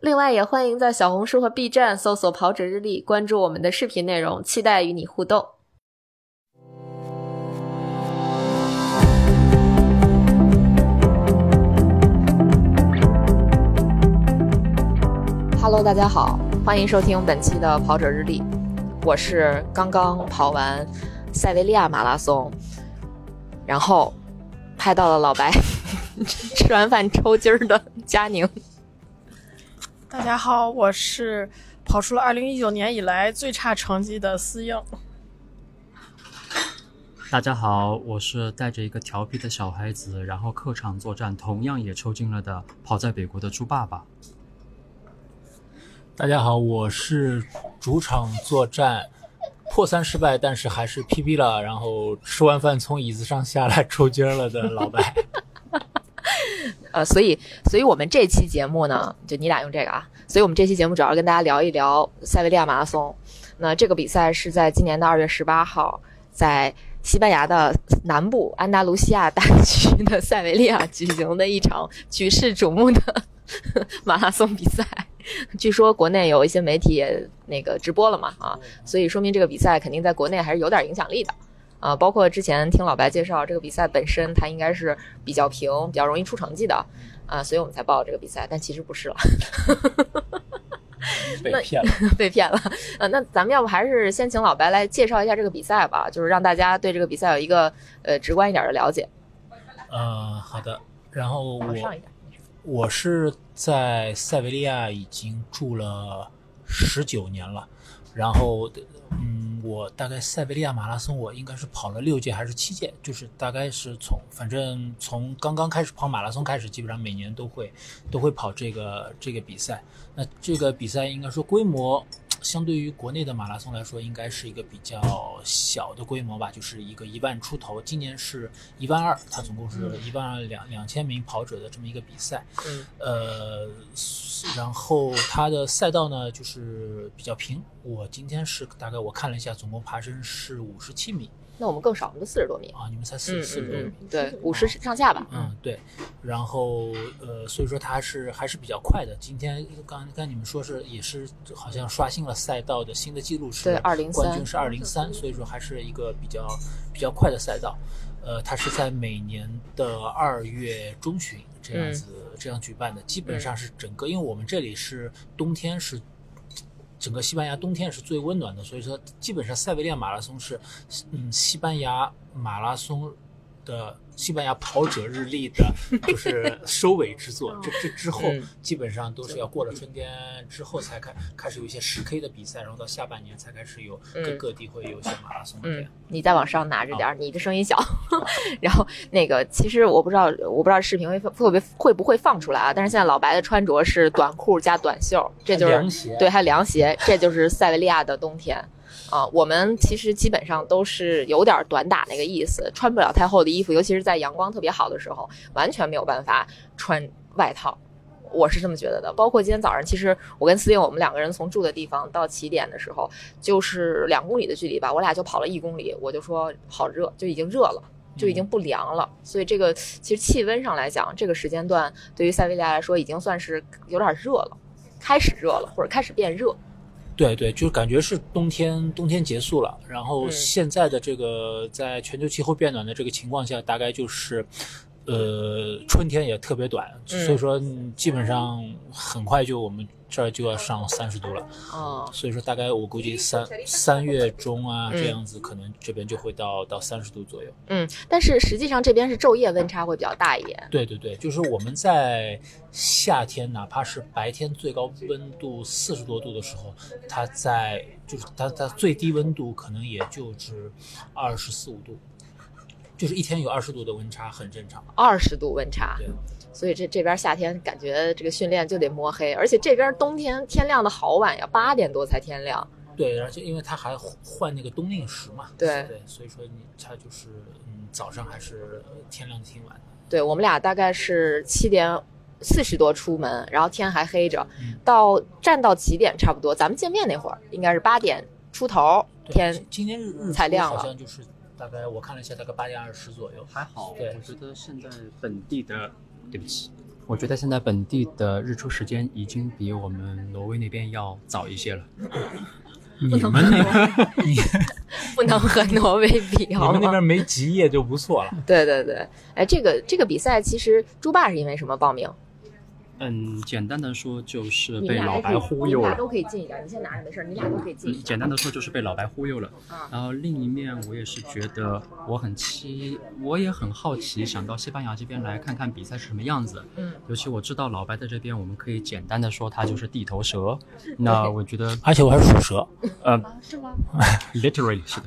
另外，也欢迎在小红书和 B 站搜索“跑者日历”，关注我们的视频内容，期待与你互动。Hello，大家好，欢迎收听本期的跑者日历。我是刚刚跑完塞维利亚马拉松，然后拍到了老白 吃完饭抽筋儿的佳宁。大家好，我是跑出了二零一九年以来最差成绩的思应。大家好，我是带着一个调皮的小孩子，然后客场作战，同样也抽筋了的跑在北国的猪爸爸。大家好，我是主场作战破三失败，但是还是 PB 了，然后吃完饭从椅子上下来抽筋了的老白。呃，所以，所以我们这期节目呢，就你俩用这个啊。所以我们这期节目主要跟大家聊一聊塞维利亚马拉松。那这个比赛是在今年的二月十八号，在西班牙的南部安达卢西亚大区的塞维利亚举行的一场举世瞩目的 马拉松比赛。据说国内有一些媒体也那个直播了嘛啊，所以说明这个比赛肯定在国内还是有点影响力的。啊，包括之前听老白介绍，这个比赛本身它应该是比较平、比较容易出成绩的，啊，所以我们才报这个比赛，但其实不是了，被骗了，被骗了。呃，那咱们要不还是先请老白来介绍一下这个比赛吧，就是让大家对这个比赛有一个呃直观一点的了解。呃，好的。然后我我是在塞维利亚已经住了十九年了，然后嗯。我大概塞维利亚马拉松，我应该是跑了六届还是七届，就是大概是从反正从刚刚开始跑马拉松开始，基本上每年都会都会跑这个这个比赛。那这个比赛应该说规模。相对于国内的马拉松来说，应该是一个比较小的规模吧，就是一个一万出头。今年是一万二，它总共是一万两两千名跑者的这么一个比赛。嗯，呃，然后它的赛道呢就是比较平。我今天是大概我看了一下，总共爬升是五十七米。那我们更少，我们四十多米啊！你们才四四十多米，对，五十上下吧。嗯，对。然后呃，所以说它是还是比较快的。今天刚刚你们说是也是好像刷新了赛道的新的记录，是对二零冠军是二零三，所以说还是一个比较比较快的赛道。呃，它是在每年的二月中旬这样子这样举办的，基本上是整个，因为我们这里是冬天是。整个西班牙冬天是最温暖的，所以说基本上塞维利亚马拉松是，嗯，西班牙马拉松的。西班牙跑者日历的，就是收尾之作。这这之后，基本上都是要过了春天之后才开开始有一些十 K 的比赛，然后到下半年才开始有各各地会有一些马拉松。嗯，你再往上拿着点儿，你的声音小。然后那个，其实我不知道，我不知道视频会会不会会不会放出来啊？但是现在老白的穿着是短裤加短袖，这就是凉鞋。对，还有凉鞋，这就是塞维利亚的冬天。啊，我们其实基本上都是有点短打那个意思，穿不了太厚的衣服，尤其是在阳光特别好的时候，完全没有办法穿外套。我是这么觉得的。包括今天早上，其实我跟司令，我们两个人从住的地方到起点的时候，就是两公里的距离吧，我俩就跑了一公里，我就说好热，就已经热了，就已经不凉了。所以这个其实气温上来讲，这个时间段对于塞维利亚来说已经算是有点热了，开始热了，或者开始变热。对对，就感觉是冬天，冬天结束了。然后现在的这个在全球气候变暖的这个情况下，大概就是，呃，春天也特别短，所以说基本上很快就我们。这儿就要上三十度了，哦，所以说大概我估计三三月中啊这样子，可能这边就会到到三十度左右。嗯，但是实际上这边是昼夜温差会比较大一点。对对对，就是我们在夏天，哪怕是白天最高温度四十多度的时候，它在就是它它最低温度可能也就是二十四五度，就是一天有二十度的温差很正常。二十度温差。对。所以这这边夏天感觉这个训练就得摸黑，而且这边冬天天亮的好晚呀，八点多才天亮。对，而且因为他还换那个冬令时嘛，对对，所以说你他就是嗯早上还是天亮的挺晚的。对我们俩大概是七点四十多出门，然后天还黑着，嗯到站到几点差不多？咱们见面那会儿应该是八点出头，对天今今天日日才亮了好像就是大概我看了一下，大概八点二十左右。还好，对我觉得现在本地的，对不起，我觉得现在本地的日出时间已经比我们挪威那边要早一些了。你们那你 不能和挪威比，你好吗？们那边没极夜就不错了。对对对，哎，这个这个比赛其实猪爸是因为什么报名？嗯，简单的说就是被老白忽悠了你俩。都可以进一点，你先拿着没事儿，你俩都可以进一嗯，点。简单的说就是被老白忽悠了。啊然后另一面，我也是觉得我很期，我也很好奇，想到西班牙这边来看看比赛是什么样子。嗯，尤其我知道老白在这边，我们可以简单的说他就是地头蛇。那我觉得，而且我还是属蛇，呃是吗？literally 是的。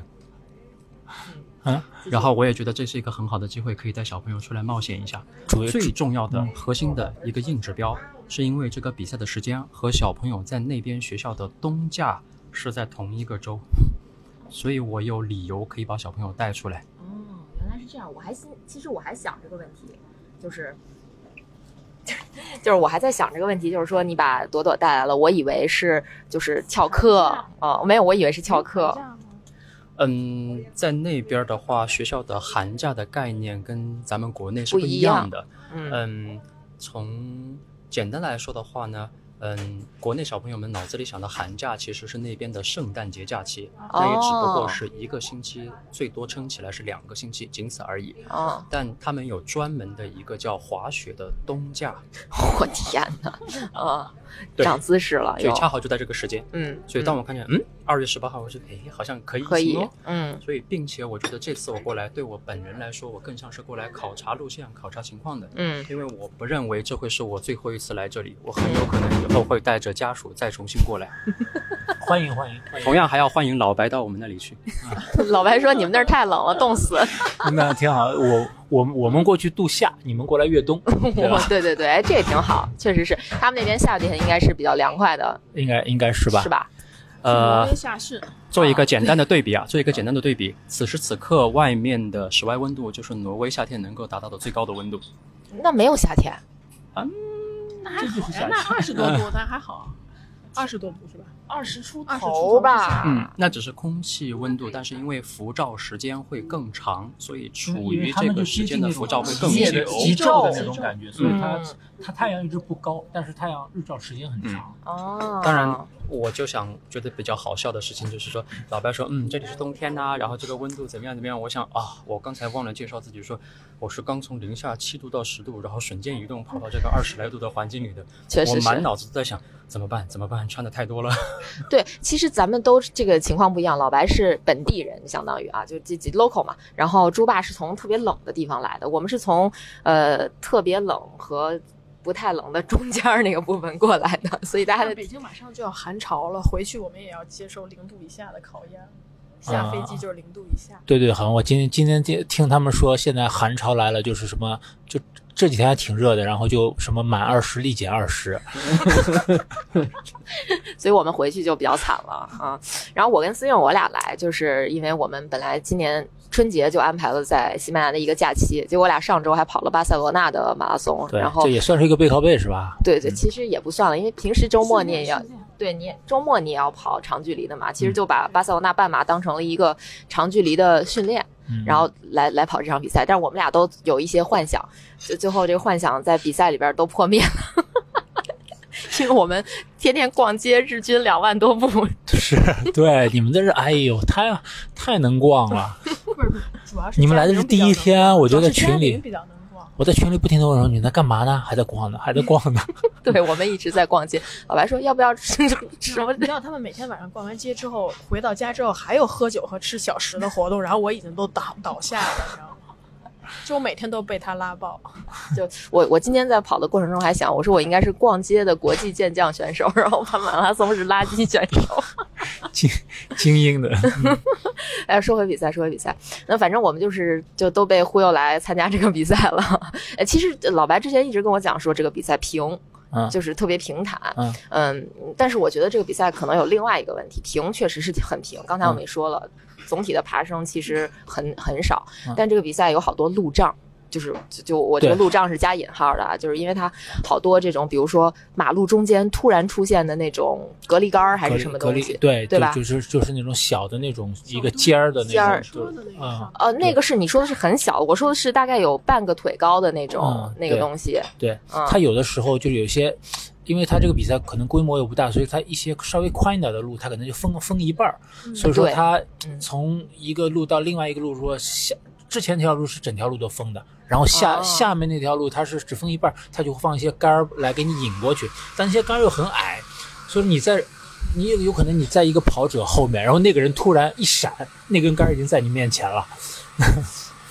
嗯，然后我也觉得这是一个很好的机会，可以带小朋友出来冒险一下。最重要的嗯核心的一个硬指标，是因为这个比赛的时间和小朋友在那边学校的冬假是在同一个周，所以我有理由可以把小朋友带出来。哦，原来是这样。我还心，其实我还想这个问题，就是，就是我还在想这个问题，就是说你把朵朵带来了，我以为是就是翘课，哦，没有，我以为是翘课。嗯，在那边的话，学校的寒假的概念跟咱们国内是不不一样的。嗯嗯，从简单来说的话呢，嗯，国内小朋友们脑子里想的寒假其实是那边的圣诞节假期，那也只不哦过是一个星期，最多撑起来是两个星期，仅此而已。哦，但他们有专门的一个叫滑雪的冬假，我天哪，啊，对长姿势了又，所以恰好就在这个时间。嗯，所以当我看见，嗯，二月十八号，我说，哎，好像可以可以嗯所以，并且我觉得这次我过来，对我本人来说，我更像是过来考察路线、考察情况的。嗯，因为我不认为这会是我最后一次来这里，我很有可能以后会带着家属再重新过来。欢迎欢迎欢迎，同样还要欢迎老白到我们那里去。老白说你们那儿太冷了，冻死。那挺好。我我我们过去度夏，你们过来越冬，对？对对对，哎，这也挺好，确实是，他们那边夏天应该是比较凉快的，应该应该是吧？是吧？呃，做一个简单的对比啊，做一个简单的 对比，此时此刻外面的室外温度就是挪威夏天能够达到的最高的温度。那没有夏天，嗯那还好呀，那二十多度，那还好，二十多度是吧？二十出头吧。嗯，那只是空气温度，但是因为辐照时间会更长，所以处于这个时间的辐照会更极久。极昼的那种感觉，所以它嗯它太阳一直不高，但是太阳日照时间很长。哦，当然，我就想觉得比较好笑的事情就是说，老白说，嗯，这里是冬天呐、然后这个温度怎么样怎么样。我想啊，我刚才忘了介绍自己说，我是刚从零下七度到十度，然后瞬间移动跑到这个二十来度的环境里的，确实我满脑子都在想怎么办怎么办，穿的太多了。对，其实咱们都这个情况不一样。老白是本地人，相当于啊，就这这 local 嘛。然后猪爸是从特别冷的地方来的，我们是从呃特别冷和不太冷的中间儿那个部分过来的，所以大家的北京马上就要寒潮了，回去我们也要接受零度以下的考验。下飞机就是零度以下。对对，好像我今天今天听听他们说，现在寒潮来了，就是什么，就这几天还挺热的，然后就什么满二十立减二十，所以我们回去就比较惨了啊。然后我跟思韵我俩来，就是因为我们本来今年春节就安排了在西班牙的一个假期，结果我俩上周还跑了巴塞罗那的马拉松，对然，后这也算是一个背靠背是吧？对对，其实也不算了，因为平时周末你也要，对你周末你也要跑长距离的嘛，其实就把巴塞罗那半马当成了一个长距离的训练，嗯然后来来跑这场比赛。但是我们俩都有一些幻想，就最后这个幻想在比赛里边都破灭了。因为我们天天逛街，日均两万多步，是对你们这是，哎呦，太太能逛了。不是不是，主要是你们来的是第一天我觉得主要是群里比较能逛。我在群里不停的问说你在干嘛呢？还在逛呢，还在逛呢。对我们一直在逛街。老白说要不要吃什么 你？知道他们每天晚上逛完街之后，回到家之后还有喝酒和吃小食的活动，然后我已经都倒倒下了，你知道吗？就我每天都被他拉爆。就我我今天在跑的过程中还想，我说我应该是逛街的国际健将选手，然后跑马拉松是垃圾选手。精精英的，哎，说回比赛，说回比赛，那反正我们就是就都被忽悠来参加这个比赛了。哎，其实老白之前一直跟我讲说这个比赛平，嗯就是特别平坦，嗯嗯，但是我觉得这个比赛可能有另外一个问题，平确实是很平。刚才我们也说了，总体的爬升其实很很少，嗯但这个比赛有好多路障。就是就就我这个路障是加引号的啊，就是因为它好多这种，比如说马路中间突然出现的那种隔离杆儿还是什么隔离东西，对对吧就是就是那种小的那种一个尖儿的尖儿那种，就嗯，呃，那个是你说的是很小，我说的是大概有半个腿高的那种、嗯那个东西。对，嗯它有的时候就有些，因为它这个比赛可能规模又不大，所以它一些稍微宽一点的路，它可能就封封一半儿，所以说对它嗯从一个路到另外一个路，说下之前那条路是整条路都封的，然后下、哦下面那条路它是只封一半儿，它就会放一些杆儿来给你引过去，但那些杆儿又很矮，所以你在。你有有可能你在一个跑者后面，然后那个人突然一闪，那根杆儿已经在你面前了。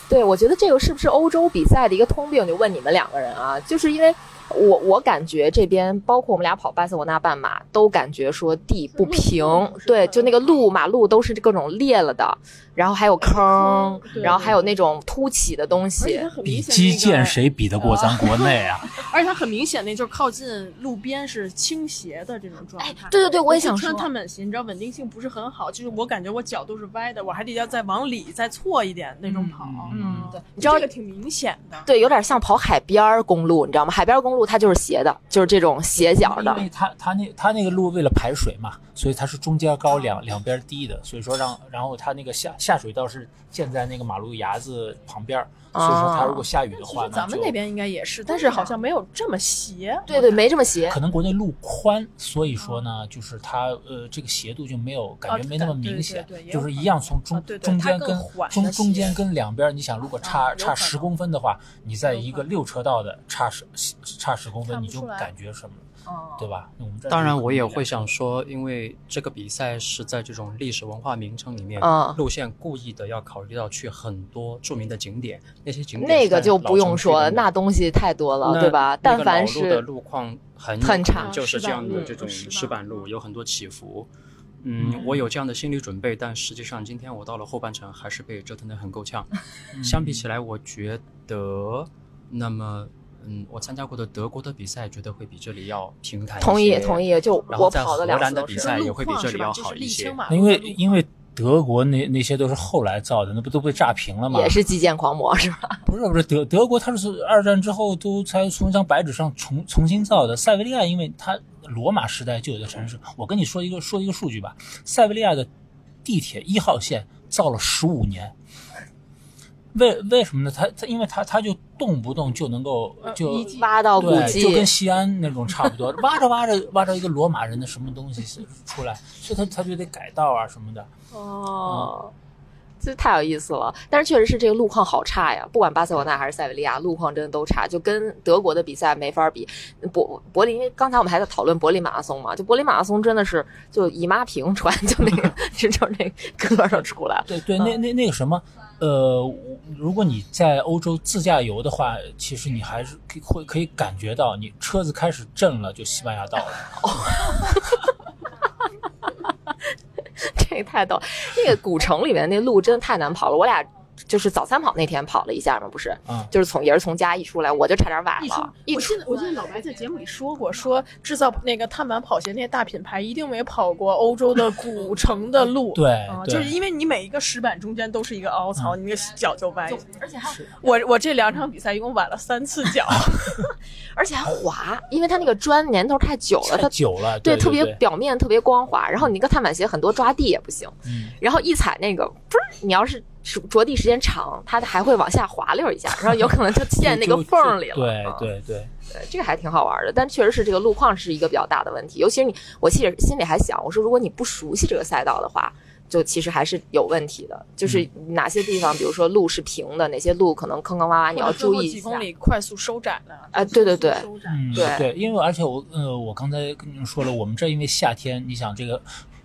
对，我觉得这个是不是欧洲比赛的一个通病？就问你们两个人啊，就是因为我我感觉这边包括我们俩跑巴塞罗那半马，都感觉说地不平，对，就那个路？马路都是各种裂了的，然后还有坑，对然后还有那种凸起的东西它。很比明显、击剑？谁比得过咱国内啊？而且它很明显那就是靠近路边是倾斜的这种状态。哎对对对我也想穿碳板鞋，你知道稳定性不是很好，就是我感觉我脚都是歪的，我还得要再往里再错一点那种跑。嗯对你知道这个挺明显的。对，有点像跑海边儿公路，你知道吗？海边儿公路它就是斜的，就是这种斜角的因。为它它那它那个路为了排水嘛，所以它是中间高两两边低的，所以说让然后它那个下下水道是建在那个马路牙子旁边，所以说它如果下雨的话咱们那边应该也是，但是好像没有这么斜。对对，没这么斜。可能国内路宽，所以说呢，就是它呃这个斜度就没有感觉没那么明显啊对就是一样从中啊对对中间跟中中间跟两边，你想如果差差十公分的话，你在一个六车道的差十差十公分，你就感觉什么，哦对吧？我们当然，我也会想说，因为这个比赛是在这种历史文化名城里面，嗯路线故意的要考虑到去很多著名的景点，那些景点那个就不用说那东西太多了，对吧？但凡是路的是路况很很差就是这样的这种石板石板路，有很多起伏。嗯，我有这样的心理准备，但实际上今天我到了后半程，还是被折腾得很够呛。嗯相比起来，我觉得，那么，嗯，我参加过的德国的比赛，觉得会比这里要平坦一些。同意同。意，就然后在我跑的荷兰两次都是。的比赛也会比这里要好一些因为因为德国那那些都是后来造的，那不都被炸平了吗？也是基建狂魔是吧？不是不是德德国，它是二战之后都才从一张白纸上重重新造的。塞维利亚，因为它罗马时代就有的城市，我跟你说一个说一个数据吧，塞维利亚的地铁一号线造了十五年。为为什么呢？他他因为他他就动不动就能够就挖到古，迹就，跟西安那种差不多，挖着挖着挖着一个罗马人的什么东西出来，所以他他就得改道啊什么的。哦，这太有意思了。但是确实是这个路况好差呀，不管巴塞罗那还是塞维利亚，路况真的都差，就跟德国的比赛没法比。柏柏林，因为刚才我们还在讨论柏林马拉松嘛，就柏林马拉松真的是就姨妈平穿，就那个就 就那个都出来了。对对，那那那个什么，呃，如果你在欧洲自驾游的话，其实你还是可以会可以感觉到，你车子开始震了，就西班牙到了。这个太逗，那个古城里面那路真的太难跑了。我俩就是早餐跑那天跑了一下嘛，不是，嗯就是从也是从家一出来，我就差点崴一出了。一我记得我记得老白在节目里说过，说制造那个碳板跑鞋那些大品牌一定没跑过欧洲的古城的路。对就是因为你每一个石板中间都是一个凹槽，你那个脚就歪。而且还我我这两场比赛一共崴了三次脚。而且还滑，因为它那个砖年头太久了，它久了，对特别表面特别光滑，然后你那个碳板鞋很多抓地也不行，嗯然后一踩那个不是你要是着地时间长，它还会往下滑溜一下，然后有可能就 陷那个就缝里了。对啊对对，对，这个还挺好玩的，但确实是这个路况是一个比较大的问题，尤其是你，我其实心里还想，我说如果你不熟悉这个赛道的话，就其实还是有问题的，就是嗯哪些地方，比如说路是平的，哪些路可能坑坑洼洼，你要注意一下几公。里快速收窄了。啊对对对收窄嗯对对，因为而且我呃，我刚才跟你们说了，我们这因为夏天，你想这个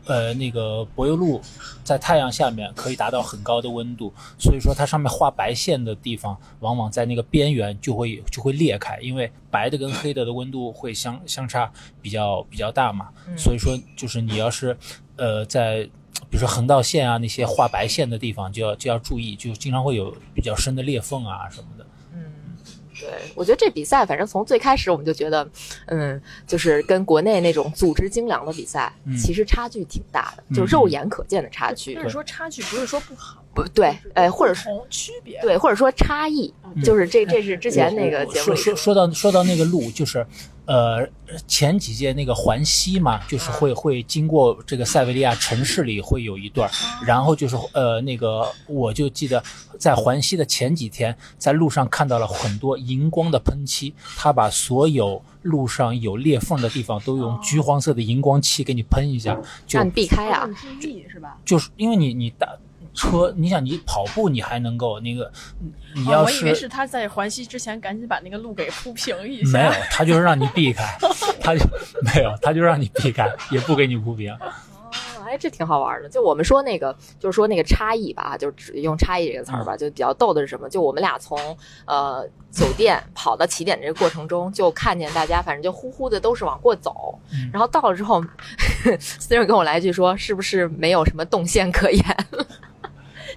呃那个柏油路在太阳下面可以达到很高的温度，所以说它上面画白线的地方，往往在那个边缘就会就会裂开，因为白的跟黑的的温度会相相差比较比较大嘛，所以说就是你要是呃在比如说横道线啊那些画白线的地方就要就要注意，就经常会有比较深的裂缝啊什么的。对，我觉得这比赛反正从最开始我们就觉得，嗯，就是跟国内那种组织精良的比赛，嗯其实差距挺大的，就肉眼可见的差距。但是说差距不是说不好，不对，呃，或者是同区别。对，或者说差异，就是这这是之前那个节目说说说到说到那个路，就是呃前几届那个环西嘛，就是会会经过这个塞维利亚城市里会有一段，然后就是呃那个我就记得在环西的前几天，在路上看到了很多荧光的喷漆，他把所有路上有裂缝的地方都用橘黄色的荧光漆给你喷一下，就让你避开吧？就是因为你你打车，你想你跑步你还能够那个，你哦要我以为是他在环西之前赶紧把那个路给铺平一下。没有，他就是让你避开，他就没有，他就让你避开，也不给你铺平。哦哎，这挺好玩的。就我们说那个，就是说那个差异吧，就只用差异这个词儿吧，就比较逗的是什么？就我们俩从呃酒店跑到起点这个过程中，就看见大家反正就呼呼的都是往过走，嗯然后到了之后，思仁跟我来一句说，是不是没有什么动线可言？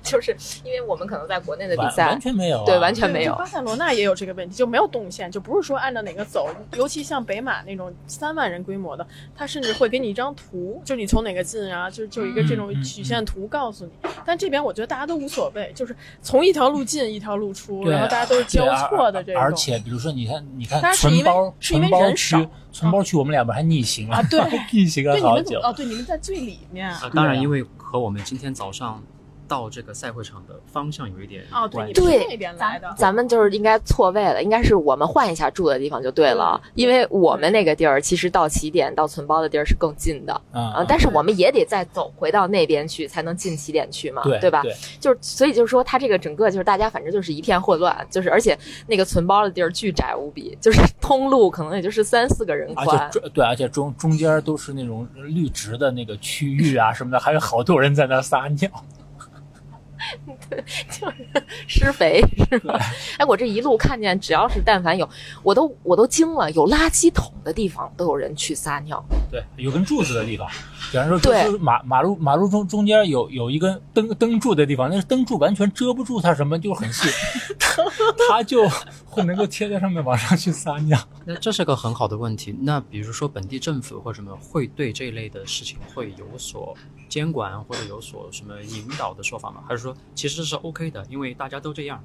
就是因为我们可能在国内的比赛完，全没有、啊，对，完全没有。巴塞罗那也有这个问题，就没有动线，就不是说按照哪个走。尤其像北马那种三万人规模的，他甚至会给你一张图，就你从哪个进啊，就就一个这种曲线图告诉你。但这边我觉得大家都无所谓，就是从一条路进一条路出，然后大家都是交错的这种。而且比如说，你看，你看当然是因为存包是因为存包人少区，存包区我们两边还逆行了啊对 逆行了对你好久。们哦，对你们在最里面。啊，当然，因为和我们今天早上到这个赛会场的方向有一点哦，对，对那边来的。咱们就是应该错位了，应该是我们换一下住的地方就对了，因为我们那个地儿其实到起点到存包的地儿是更近的，嗯啊，但是我们也得再走回到那边去才能进起点去嘛，对吧？对就是所以就是说，它这个整个就是大家反正就是一片混乱，就是而且那个存包的地儿巨窄无比，就是 通路可能也就是三四个人宽对，而且中中间都是那种绿植的那个区域啊什么的，还有好多人在那撒尿。施肥是吧？哎，我这一路看见，只要是但凡有，我都我都惊了，有垃圾桶的地方都有人去撒尿。对，有根柱子的地方，比方说，对就是马马路马路中中间有有一根灯灯柱的地方，那灯柱完全遮不住它什么，就很细，它它就会能够贴在上面往上去撒尿。那这是个很好的问题。那比如说本地政府或者什么会对这一类的事情会有所监管或者有所什么引导的说法吗？还是说其实是 OK 的，因为大家都这样？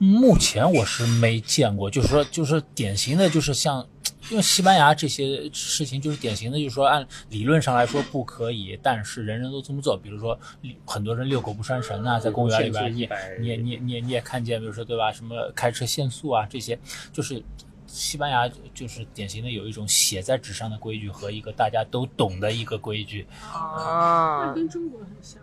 目前我是没见过，就是说，就是典型的，就是像，因为西班牙这些事情，就是典型的，就是说按理论上来说不可以，但是人人都这么做。比如说，很多人遛狗不拴绳啊，在公园里边，你也你也你也你也你也看见，比如说对吧，什么开车限速啊，这些就是。西班牙就是典型的有一种写在纸上的规矩和一个大家都懂的一个规矩。啊，跟中国很像。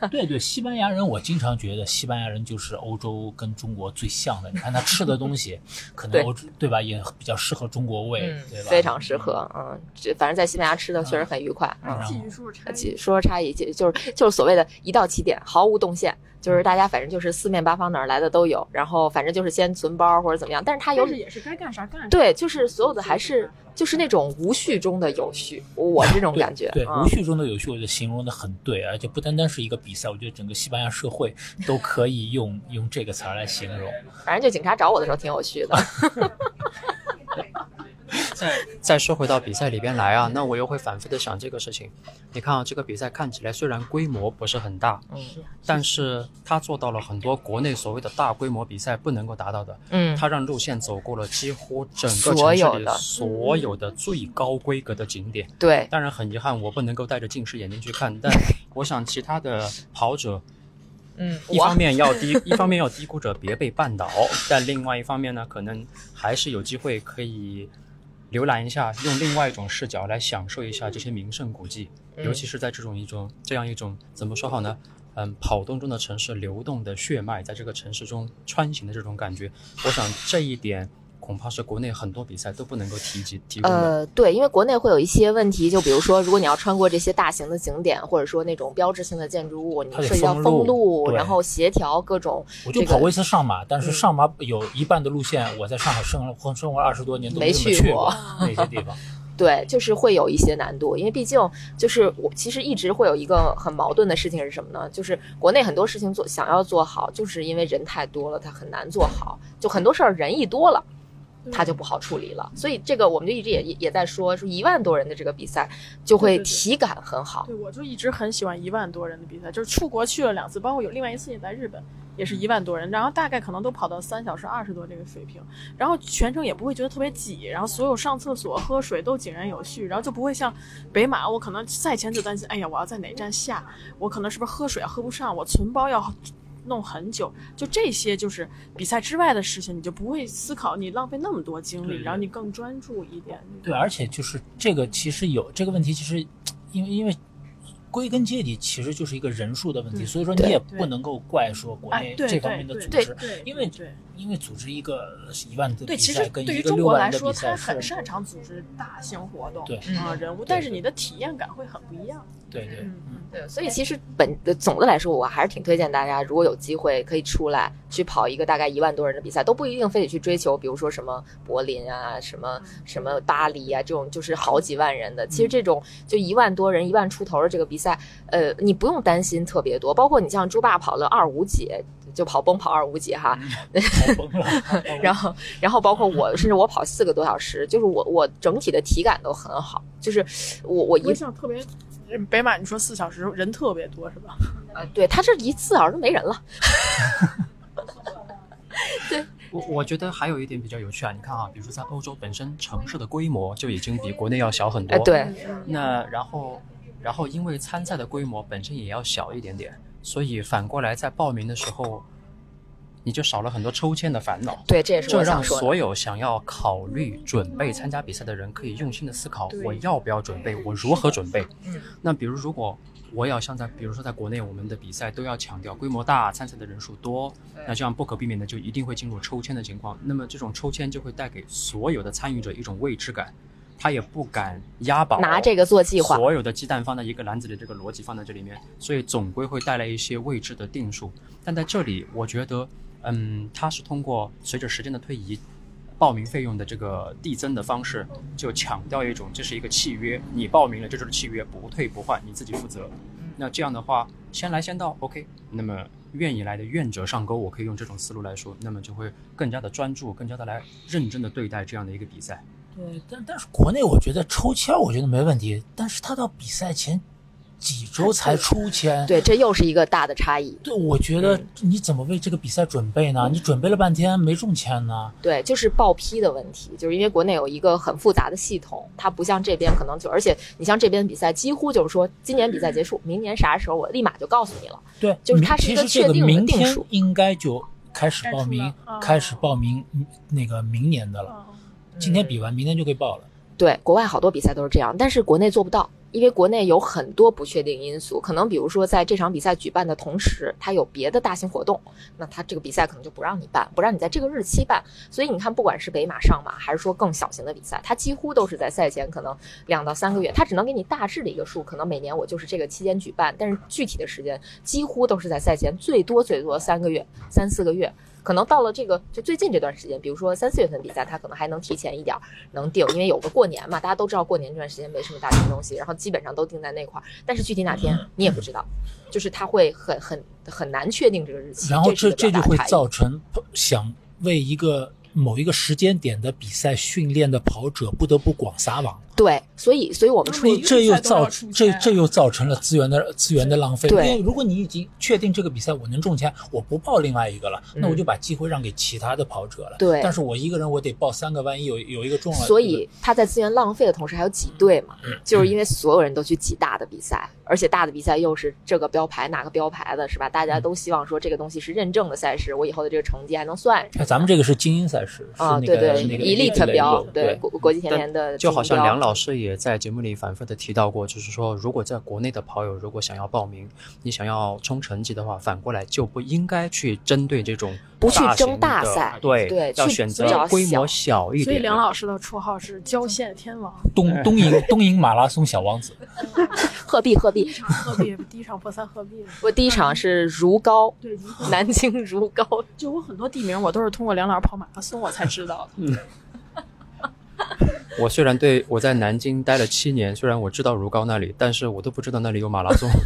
对对，西班牙人，我经常觉得西班牙人就是欧洲跟中国最像的。你看他吃的东西，可能欧洲对吧，也比较适合中国胃，嗯对，吧？非常适合。嗯，这反正在西班牙吃的确实很愉快。嗯然后继续说说差其异。说说差异，就就是就是所谓的一到起点毫无动线，就是大家反正就是四面八方哪儿来的都有，然后反正就是先存包或者怎么样，但是他有但是也是该干啥干啥。对，就是所有的还是就是那种无序中的有序，我这种感觉。对，嗯无序中的有序，我觉得形容的很对，而且不单单是一个比赛，我觉得整个西班牙社会都可以用 用这个词儿来形容。反正就警察找我的时候挺有序的。再再说回到比赛里边来啊，那我又会反复的想这个事情。你看啊，这个比赛看起来虽然规模不是很大，嗯但是他做到了很多国内所谓的大规模比赛不能够达到的。嗯，他让路线走过了几乎整个城市里的所有的最高规格的景点。对，当然很遗憾，我不能够带着近视眼镜去看，但我想其他的跑者嗯，一方面要低，一方面要低估者别被绊倒，但另外一方面呢，可能还是有机会可以浏览一下，用另外一种视角来享受一下这些名胜古迹，嗯尤其是在这种一种这样一种怎么说好呢？嗯，跑动中的城市流动的血脉，在这个城市中穿行的这种感觉，我想这一点恐怕是国内很多比赛都不能够提及提。呃，对，因为国内会有一些问题，就比如说，如果你要穿过这些大型的景点，或者说那种标志性的建筑物，你涉及到封封路然后协调各种我就这个跑过一次上马，但是嗯上马有一半的路线我在上海生活生活二十多年都没去过那些地方。对，就是会有一些难度，因为毕竟就是我其实一直会有一个很矛盾的事情是什么呢？就是国内很多事情做想要做好，就是因为人太多了，它很难做好。就很多事儿人一多了，它就不好处理了。所以这个我们就一直也也也在说，说一万多人的这个比赛就会体感很好。对，我就一直很喜欢一万多人的比赛，就是出国去了两次，包括有另外一次也在日本，也是一万多人，然后大概可能都跑到三小时二十多这个水平，然后全程也不会觉得特别挤，然后所有上厕所、喝水都井然有序，然后就不会像北马，我可能赛前就担心，哎呀，我要在哪站下，我可能是不是喝水啊喝不上，我存包要。弄很久，就这些就是比赛之外的事情，你就不会思考，你浪费那么多精力，然后你更专注一点。对，而且就是这个其实有这个问题，其实因为因为归根结底其实就是一个人数的问题，嗯所以说你也不能够怪说国内这方面的组织，对，因为对。因为组织一个一万的对，其实对于中国来说，他是，很擅长组织大型活动，对啊、人物，但是你的体验感会很不一样。对对，嗯嗯，对，所以其实本呃总的来说，我还是挺推荐大家，如果有机会可以出来去跑一个大概一万多人的比赛，都不一定非得去追求，比如说什么柏林啊、什么什么巴黎啊这种，就是好几万人的。其实这种就一万多人、一万出头的这个比赛，呃，你不用担心特别多。包括你像朱爸跑了二五几，就跑崩跑二五几哈，好崩了。然后，然后包括我，甚至我跑四个多小时，就是我我整体的体感都很好，就是我我印象特别北马，你说四小时人特别多是吧？呃，对他这一四小时都没人了，对我我觉得还有一点比较有趣啊，你看啊，比如说在欧洲本身城市的规模就已经比国内要小很多，呃，对，那然后，然后因为参赛的规模本身也要小一点点，所以反过来在报名的时候，你就少了很多抽签的烦恼。对，这也是这让我想说的。所有想要考虑准备参加比赛的人可以用心的思考，我要不要准备，我如何准备。嗯，那比如如果我要像在，比如说在国内，我们的比赛都要强调规模大，参赛的人数多，那这样不可避免的就一定会进入抽签的情况。那么这种抽签就会带给所有的参与者一种未知感，他也不敢押宝，拿这个做计划，所有的鸡蛋放在一个篮子里，这个逻辑放在这里面，所以总归会带来一些未知的定数。但在这里，我觉得，嗯，它是通过随着时间的推移，报名费用的这个递增的方式，就强调一种这是一个契约，你报名了，这就是契约，不退不换，你自己负责。那这样的话，先来先到，OK。那么愿意来的愿者上钩，我可以用这种思路来说，那么就会更加的专注，更加的来认真的对待这样的一个比赛。对，但但是国内我觉得抽签我觉得没问题，但是他到比赛前几周才出签，对，这又是一个大的差异。对，我觉得你怎么为这个比赛准备呢？你准备了半天没中签呢？对，就是报批的问题，就是因为国内有一个很复杂的系统，它不像这边可能就，而且你像这边比赛，几乎就是说今年比赛结束，明年啥时候我立马就告诉你了。对，就是它是一个其实这个确定的应该就开始报名开始报名嗯那个明年的了。嗯今天比完，明天就可以报了。对，国外好多比赛都是这样，但是国内做不到，因为国内有很多不确定因素，可能比如说在这场比赛举办的同时，它有别的大型活动，那它这个比赛可能就不让你办，不让你在这个日期办。所以你看，不管是北马、上马，还是说更小型的比赛，它几乎都是在赛前可能两到三个月，它只能给你大致的一个数，可能每年我就是这个期间举办，但是具体的时间几乎都是在赛前最多最多三个月、三四个月。可能到了这个就最近这段时间，比如说三四月份比赛，他可能还能提前一点儿能定，因为有个过年嘛，大家都知道过年这段时间没什么大型东西，然后基本上都定在那块儿。但是具体哪天你也不知道，就是他会很很很难确定这个日期。然后这这这就会造成想为一个某一个时间点的比赛训练的跑者不得不广撒网，对，所以所以我们出这又造这这又造成了资源的资源的浪费。因对为如果你已经确定这个比赛我能中签，我不报另外一个了，那我嗯就把机会让给其他的跑者了。对但是我一个人我得报三个，万一有有一个中了，所以他在资源浪费的同时还有挤兑嘛，嗯就是因为所有人都去挤大的比赛，而且大的比赛又是这个标牌那个标牌的，是吧？大嗯家都希望说这个东西是认证的赛事，我以后的这个成绩还能算上。哎咱们这个是精英赛事，啊，是那个对对那个，elite 标，对国国际田联的就好像精英标梁老师也在节目里反复的提到过，就是说，如果在国内的跑友如果想要报名，你想要冲成绩的话，反过来就不应该去针对这种不去争大赛对对去要选择规模小小一点。所以梁老师的绰号是郊县天王，东东营东营马拉松小王子，鹤壁鹤壁第一，场鹤壁，第一场破三鹤壁。我第一场是如皋，对，南京如皋。就我很多地名我都是通过梁老师跑马拉松我才知道的。我虽然对我在南京待了七年，虽然我知道如皋那里，但是我都不知道那里有马拉松。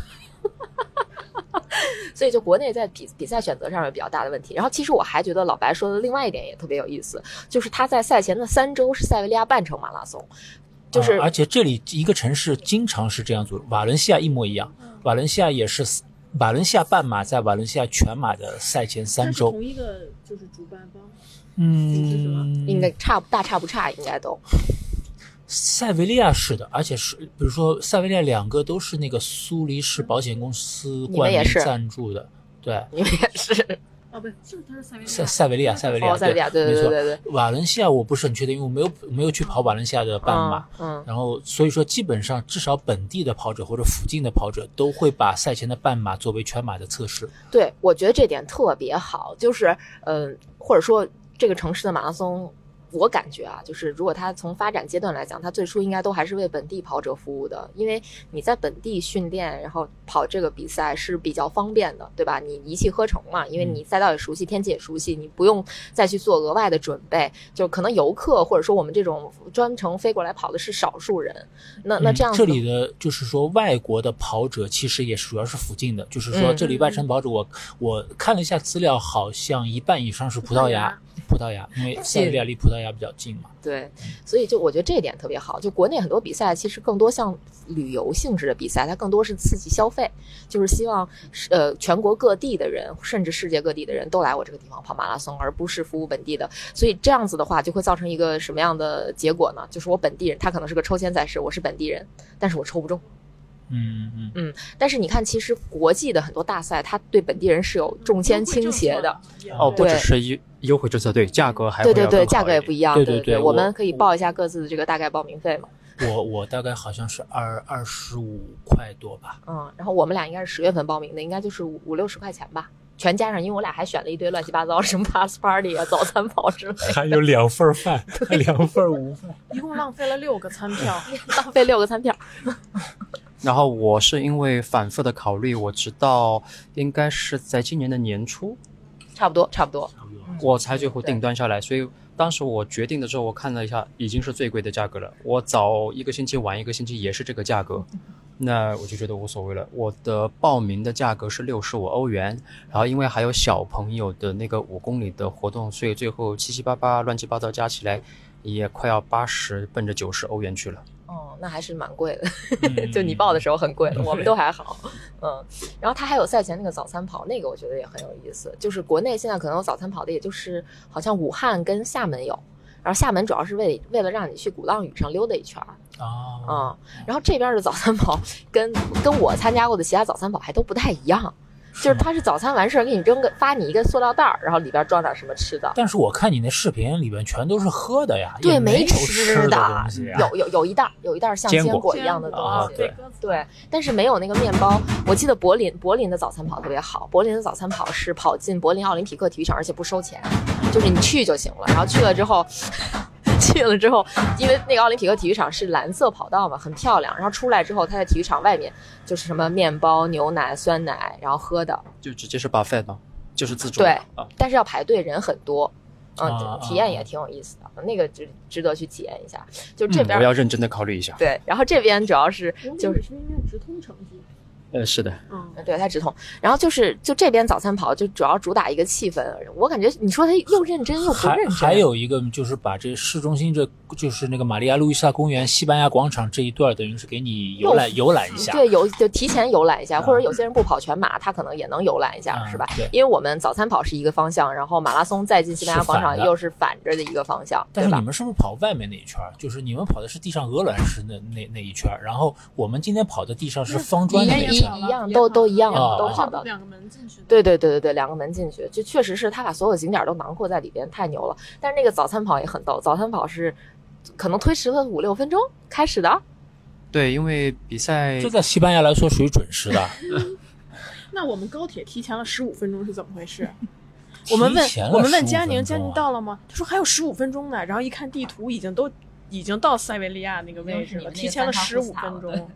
所以就国内在比比赛选择上有比较大的问题。然后其实我还觉得老白说的另外一点也特别有意思，就是他在赛前的三周是塞维利亚半程马拉松，就是、啊而且这里一个城市经常是这样做，瓦伦西亚一模一样，瓦伦西亚也是瓦伦西亚半马在瓦伦西亚全马的赛前三周，同一个就是主办方，嗯，应该差大差不差，应该都塞维利亚是的，而且是比如说塞维利亚两个都是那个苏黎世保险公司冠名赞助的，对，你们也是哦不，就是他是塞维利塞亚。塞维利亚，塞维利亚，哦，塞维利亚，对对。对对对，瓦伦西亚我不是很确定，因为我没有没有去跑瓦伦西亚的半马，嗯，然后所以说基本上至少本地的跑者或者附近的跑者都会把赛前的半马作为全马的测试。对，我觉得这点特别好，就是嗯、呃或者说这个城市的马拉松。我感觉啊，就是如果它从发展阶段来讲，它最初应该都还是为本地跑者服务的，因为你在本地训练，然后跑这个比赛是比较方便的，对吧？你一气呵成嘛，因为你赛道也熟悉，天气也熟悉，你不用再去做额外的准备。就可能游客或者说我们这种专程飞过来跑的是少数人，那那嗯这样子这里的就是说外国的跑者其实也主要是附近的，就是说嗯这里外城跑者我我看了一下资料，好像一半以上是葡萄牙，葡萄牙，因为塞维利亚离葡萄牙比较近嘛。对，所以就我觉得这一点特别好。就国内很多比赛其实更多像旅游性质的比赛，它更多是刺激消费，就是希望呃全国各地的人，甚至世界各地的人都来我这个地方跑马拉松，而不是服务本地的。所以这样子的话，就会造成一个什么样的结果呢？就是我本地人，他可能是个抽签赛事，我是本地人，但是我抽不中。嗯嗯嗯，但是你看，其实国际的很多大赛，它对本地人是有重签倾斜的。哦，不只是优优惠政策，对价格还会对对对，价格也不一样。对对对对我我们可以报一下各自的这个大概报名费嘛。我我大概好像是二二十五块多吧。嗯，然后我们俩应该是十月份报名的，应该就是五五六十块钱吧，全加上，因为我俩还选了一堆乱七八糟，什么 pass party 啊、早餐跑之类的，还有两份饭，两份午饭。一共浪费了六个餐票。浪费六个餐票。然后我是因为反复的考虑，我直到应该是在今年的年初，差不多，差不多。我才最后订单下来。所以当时我决定的时候，我看了一下，已经是最贵的价格了。我早一个星期，晚一个星期也是这个价格，那我就觉得无所谓了。我的报名的价格是六十五欧元，然后因为还有小朋友的那个五公里的活动，所以最后七七八八乱七八糟加起来，也快要八十，奔着九十欧元去了。哦，那还是蛮贵的。嗯 就你报的时候很贵了，我们都还好。嗯，然后他还有赛前那个早餐跑，那个我觉得也很有意思。就是国内现在可能有早餐跑的，也就是好像武汉跟厦门有，然后厦门主要是为为了让你去鼓浪屿上溜达一圈儿。啊，嗯，然后这边的早餐跑 跟跟我参加过的其他早餐跑还都不太一样，就是它是早餐完事儿给你扔个发你一个塑料袋儿，然后里边装点什么吃的。但是我看你那视频里边全都是喝的呀，对，没吃的东西呀。有有有一袋儿，有一袋儿像坚果坚果一样的东西。啊对对，但是没有那个面包。我记得柏林柏林的早餐跑特别好，柏林的早餐跑是跑进柏林奥林匹克体育场，而且不收钱，就是你去就行了。然后去了之后。去了之后，因为那个奥林匹克体育场是蓝色跑道嘛，很漂亮。然后出来之后，他在体育场外面就是什么面包、牛奶、酸奶，然后喝的，就直接是 buffet 吗？就是自助对啊。但是要排队，人很多。嗯，啊体验也挺有意思的，那个值值得去体验一下。就这嗯边、我要认真的考虑一下。对，然后这边主要是就是是因为直通成绩。呃，是的，嗯，对，它直通。然后就是就这边早餐跑就主要主打一个气氛，我感觉你说他又认真又不认真。还有一个就是把这市中心这就是那个玛利亚路易莎公园、西班牙广场这一段，等于是给你游览游览一下。对，有就提前游览一下，或者有些人不跑全马，他可能也能游览一下，啊是吧对？因为我们早餐跑是一个方向，然后马拉松再进西班牙广场又是反着的一个方向，对吧但是你？们是不是跑外面那一圈儿？就是你们跑的是地上鹅卵石那那那一圈儿，然后我们今天跑的地上是方砖的那一一圈儿。一样都都一样啊都跑到两个门进去的。对对对对对，两个门进去，就确实是他把所有景点都囊括在里边，太牛了。但是那个早餐跑也很逗，早餐跑是可能推迟了五六分钟开始的。对，因为比赛这在西班牙来说属于准时的。那我们高铁提前了十五分钟是怎么回事？我们问我们问15佳宁，佳宁啊到了吗？他说还有十五分钟呢。然后一看地图，已经都已经到塞维利亚那个位置了，提前了十五分钟。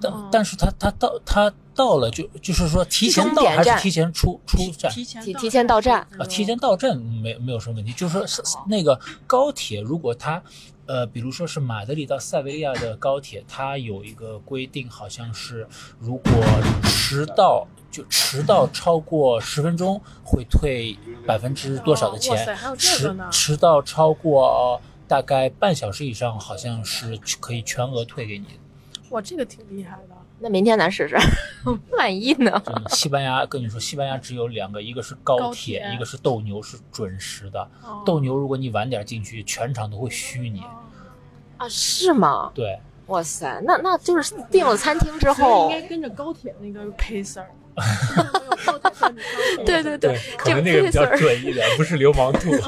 但嗯但是他他到他到了就就是说提前到还是提前出出站？提前提提前到站啊，提前到站没没有什么问题，就是说那个高铁，如果它，呃，比如说是马德里到塞维利亚的高铁，它有一个规定，好像是如果迟到就迟到超过十分钟会退百分之多少的钱迟迟到超过、呃大概半小时以上，好像是可以全额退给你。哇，这个挺厉害的。那明天咱试试，万一呢？西班牙跟你说，西班牙只有两个，一个是高高铁，一个是斗牛，是准时的。哦斗牛，如果你晚点进去，全场都会虚你。啊，是吗？对，哇塞，那那就是订了餐厅之后应，该跟着高铁那个 pacer。对对对，可能那个比较准一点，不是流氓兔。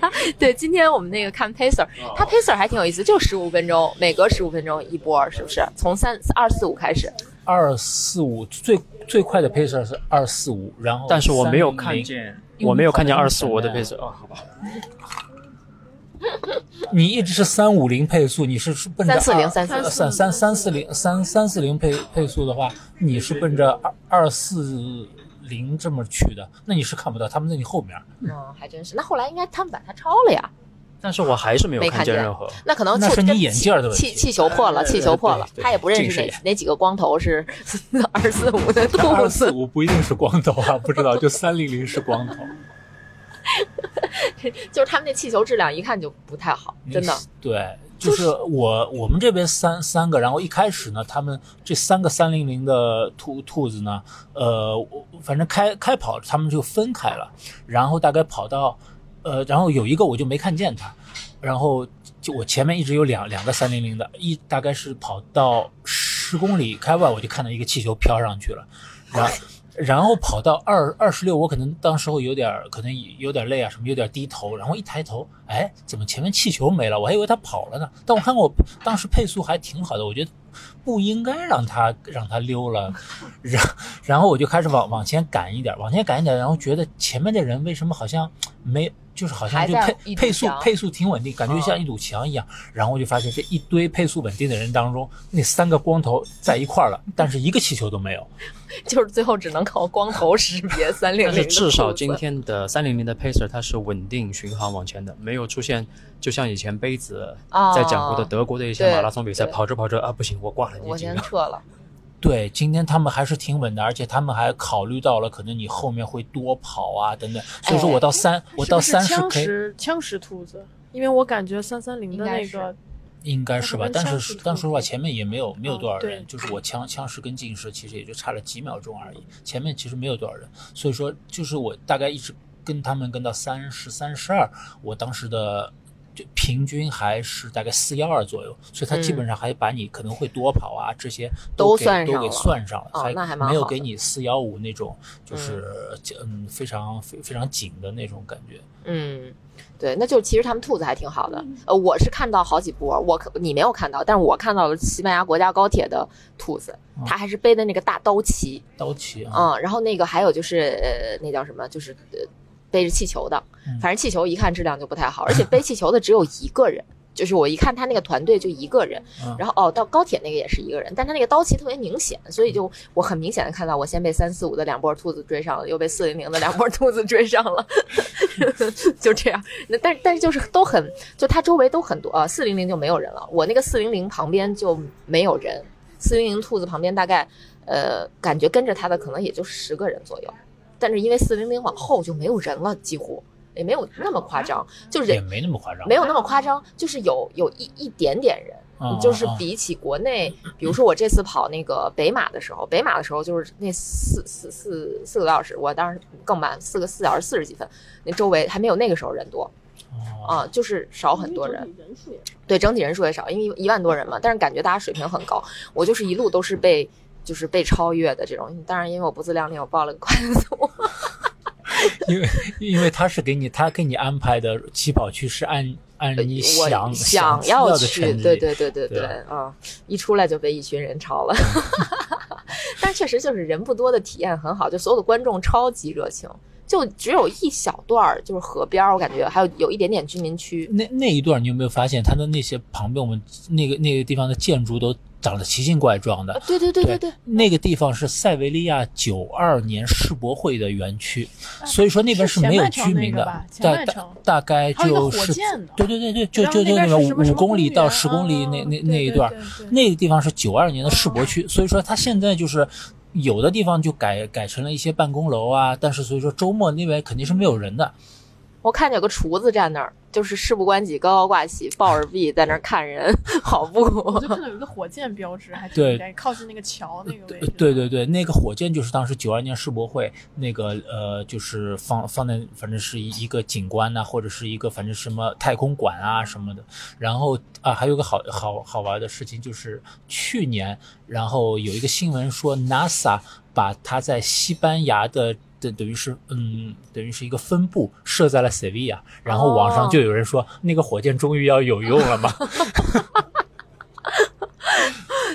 对，今天我们那个看 pacer，它 pacer 还挺有意思，就十五分钟，每隔十五分钟一波，是不是？从三二四五开始，二四五最最快的 pacer 是二四五，然后但是我没有看见，我没有看见二四五的是配色哦，好吧。你一直是三五零配速，你是是奔着340 2 340三三三四零三三四零配配速的话，你是奔着二二四零这么去的，那你是看不到，他们在你后面。嗯，还真是。那后来应该他们把它抄了呀？但是我还是没有看见任何。那可能那是你眼镜的问题气气球破了，气球破了，他也不认识哪哪几个光头是 二四五的 二兔子。四五不一定是光头啊，不知道，就三零零是光头。就是他们那气球质量一看就不太好，真的。对，就是我我们这边三三个，然后一开始呢，他们这三个三零零的兔兔子呢，呃，反正开开跑他们就分开了，然后大概跑到，呃，然后有一个我就没看见他，然后就我前面一直有两两个三零零的，一大概是跑到十公里开外，我就看到一个气球飘上去了，然后。然后跑到二二十六，我可能当时候有点可能有点累啊，什么有点低头，然后一抬头，哎，怎么前面气球没了？我还以为他跑了呢。但我看我，当时配速还挺好的，我觉得不应该让他让他溜了。然然后我就开始往往前赶一点，往前赶一点，然后觉得前面的人为什么好像没，就是好像就配配速配速挺稳定，感觉像一堵墙一样。然后我就发现这一堆配速稳定的人当中，那三个光头在一块儿了，但是一个气球都没有。就是最后只能靠光头识别 三零零。但是至少今天的三零零的 pacer 它是稳定巡航往前的，没有出现就像以前杯子哦在讲过的德国的一些马拉松比赛，对跑着跑着啊不行，我挂了，我。先撤了。对，今天他们还是挺稳的，而且他们还考虑到了可能你后面会多跑啊等等，所以说我到三、我到三十 K 石枪石兔子，因为我感觉三三零的那个应该是吧，但是但说实话前面也没有没有哦多少人，对就是我枪枪石跟近视其实也就差了几秒钟而已，前面其实没有多少人，所以说就是我大概一直跟他们跟到三十三十二，我当时的。就平均还是大概四幺二左右，所以他基本上还把你可能会多跑啊、这些嗯都给都给算上了算上了，哦那还蛮没有给你四幺五那种就是嗯非常非非常紧的那种感觉。嗯，对，那就其实他们兔子还挺好的。呃，我是看到好几波，我可你没有看到，但是我看到了西班牙国家高铁的兔子，它还是背的那个大刀旗，刀旗啊，嗯，然后那个还有就是呃，那叫什么，就是呃背着气球的，嗯反正气球一看质量就不太好，而且背气球的只有一个人。就是我一看他那个团队就一个人，嗯然后哦到高铁那个也是一个人，但他那个刀旗特别明显，所以就我很明显的看到我先被三四五的两波兔子追上了，又被四零零的两波兔子追上了，就这样。那但但是就是都很，就他周围都很多啊，四零零就没有人了，我那个四零零旁边就没有人，四零零兔子旁边大概呃感觉跟着他的可能也就十个人左右，但是因为四零零往后就没有人了，几乎也没有那么夸张，就是也没那么夸张，没有那么夸张，就是有有一一点点人。嗯就是比起国内，比如说我这次跑那个北马的时候，北马的时候就是那四四四四个多小时，我当时更慢，四个四小时四十几分，那周围还没有那个时候人多哦啊，就是少很多人。人数也少。对，整体人数也少，因为一万多人嘛，但是感觉大家水平很高。我就是一路都是被就是被超越的这种，当然因为我不自量力，我报了个快速。因为因为他是给你他给你安排的起跑区是按按你我想想要去，对对对对对对，啊、一出来就被一群人超了。但确实就是人不多的体验很好，就所有的观众超级热情，就只有一小段儿就是河边儿，我感觉还有有一点点居民区。那那一段你有没有发现，它的那些旁边我们那个那个地方的建筑都长得奇形怪状的？对对对对对，那个地方是塞维利亚九二年世博会的园区，所以说那边是没有居民的大大大概就是对对对对，就就就那个五公里到十公里那那那一段那个地方是九二年的世博区，所以说它现在就是有的地方就改改成了一些办公楼啊，但是所以说周末那边肯定是没有人的。我看见有个厨子站那儿，就是事不关己，高高挂起，抱着臂在那儿看人，好不？我就看到有一个火箭标志，还挺对靠近那个桥那个位置。对对对，那个火箭就是当时九二年世博会那个呃，就是放放在反正是一一个景观呐、或者是一个反正什么太空馆啊什么的。然后啊，还有个好好好玩的事情就是去年，然后有一个新闻说 NASA 把它在西班牙的。等等于是，嗯，等于是一个分部设在了塞维亚，然后网上就有人说、那个火箭终于要有用了嘛。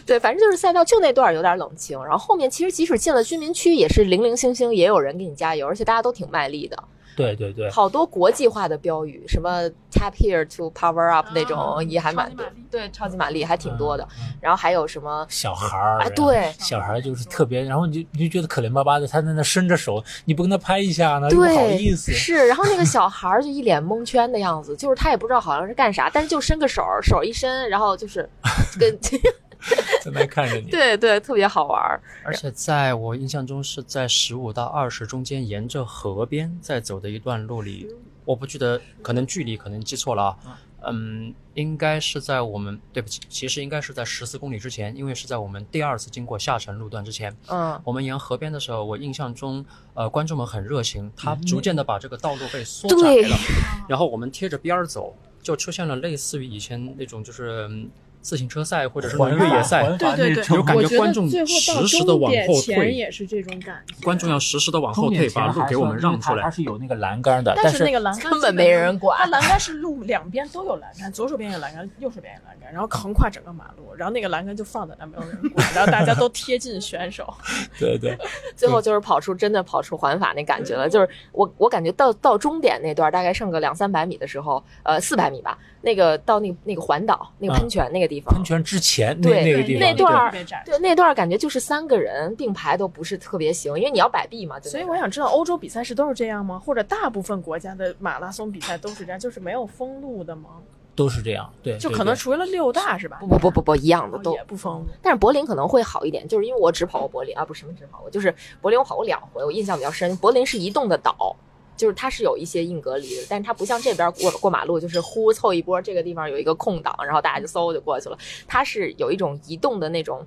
对，反正就是赛道就那段儿有点冷清，然后后面其实即使进了居民区，也是零零星星也有人给你加油，而且大家都挺卖力的。对对对，好多国际化的标语，什么 tap here to power up 那种啊也还蛮多对，超级玛丽还挺多的。嗯然后还有什么小孩儿啊对小孩儿就是特别，然后你就你就觉得可怜巴巴的，他在那伸着手，你不跟他拍一下呢，又不，好意思。是，然后那个小孩儿就一脸蒙圈的样子，就是他也不知道好像是干啥，但是就伸个手儿，手一伸，然后就是跟 在那看着你。对对，特别好玩儿。而且在我印象中是在十五到二十中间，沿着河边在走的一段路里，我不记得，可能距离可能记错了啊。嗯，应该是在我们对不起，其实应该是在十四公里之前，因为是在我们第二次经过下沉路段之前。嗯，我们沿河边的时候，我印象中，呃，观众们很热情，他逐渐的把这个道路被缩窄对了，然后我们贴着边儿走，就出现了类似于以前那种就是。嗯自行车赛或者是越野赛，对对对，有感觉觉观众最后到实时的往后退，也是这种感觉。观众要实时的往后退，把路给我们让出来它来。是有那个栏杆的，但但是那个栏杆根本没人管它栏杆是路两边都有栏杆，左手边有栏杆，右手边有栏杆，然后横跨整个马路，然后那个栏杆就放在那，没有人管，然后大家都贴近选手。对对，最后就是跑出真的跑出环法那感觉了，就是我我感觉到到终点那段大概剩个两三百米的时候，呃，四百米吧，那个到那个那个环岛那个喷泉那个地方，喷泉之前那对那个地方，那段儿特别窄对那段感觉就是三个人并排都不是特别行，因为你要摆臂嘛，就所以我想知道，欧洲比赛是都是这样吗？或者大部分国家的马拉松比赛都是这样，就是没有封路的吗？都是这样，对，就可能除了六大是吧？不不不不不一样的哦都也不封路。但是柏林可能会好一点，就是因为我只跑过柏林啊，不是什么只跑过，就是柏林我跑过两回，我印象比较深。柏林是移动的岛，就是它是有一些硬隔离的，但是它不像这边过过马路，就是呼凑一波，这个地方有一个空档，然后大家就嗖就过去了。它是有一种移动的那种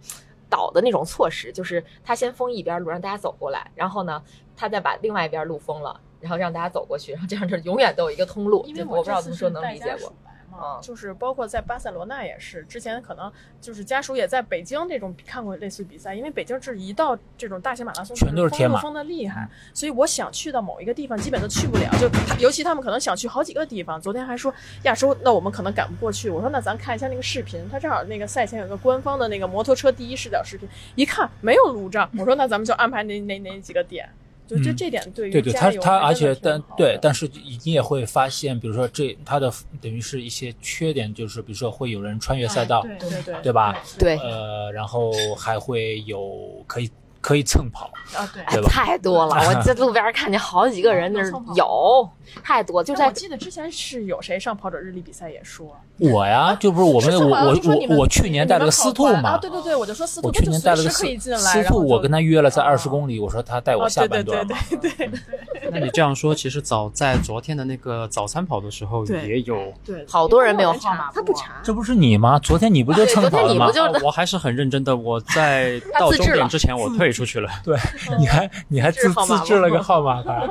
岛的那种措施，就是它先封一边路让大家走过来，然后呢，它再把另外一边路封了。然后让大家走过去，然后这样就永远都有一个通路。因为我不知道怎么说能理解过属。来嘛嗯就是包括在巴塞罗那也是，之前可能就是家属也在北京这种看过类似比赛，因为北京是一到这种大型马拉松全都是天马封路封的厉害，所以我想去到某一个地方基本都去不了，就他尤其他们可能想去好几个地方。昨天还说亚洲，那我们可能赶不过去。我说那咱看一下那个视频，他正好那个赛前有个官方的那个摩托车第一视角视频，一看没有路障，我说那咱们就安排哪哪哪几个点。就这嗯这点对于对对，他加油他而且但对但是你也会发现，比如说这它的等于是一些缺点，就是比如说会有人穿越赛道，对对对对吧？对呃，然后还会有可以可以蹭跑，啊对。太多了！我在路边看见好几个人那儿有，太多，就在我记得之前是有谁上跑者日历比赛也说，我呀，就不是我们我我我我去年带了个司徒嘛对对对，我就说司徒，我去年带了个司然后就徒，我跟他约了在哦二十公里，我说他带我哦下对对半段嘛，对对对 那你这样说，其实早在昨天的那个早餐跑的时候也有。对，好多人没有号码他不查，这不是你吗？昨天你不就蹭跑了吗你不？就哦我还是很认真的，我在到终点之前我退出去了。对，你还你还自自制了个号码牌，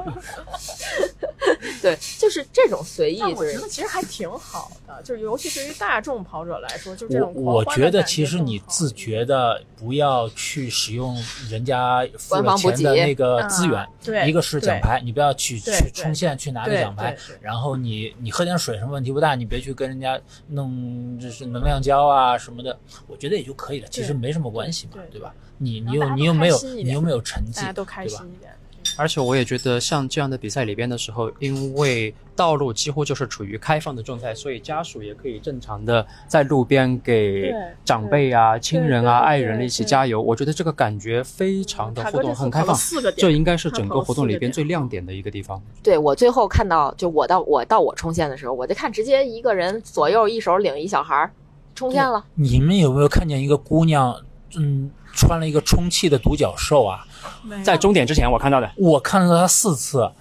对，就是这种随意，我觉得其实还挺好的，就是尤其对于大众跑者来说，就这我种狂我觉得其实你自觉的不要去使用人家付了官方补钱的那个资源啊，对一个是奖牌，你不要去去冲线去拿个奖牌然后你你喝点水什么问题不大，你别去跟人家弄就是能量胶啊什么的，我觉得也就可以了，其实没什么关系嘛对，对吧？你你让大家都有你又没有你又没有成绩大，家都开对吧心一点。而且我也觉得，像这样的比赛里边的时候，因为道路几乎就是处于开放的状态，所以家属也可以正常的在路边给长辈啊、亲人啊、爱人一起加油。我觉得这个感觉非常的互动，很开放。四个点，这应该是整个活动里边最亮点的一个地方。对我最后看到，就我到我到我冲线的时候，我就看直接一个人左右一手领一小孩儿冲线了。你们有没有看见一个姑娘，嗯，穿了一个充气的独角兽啊？在终点之前，我看到的。我看到他四次，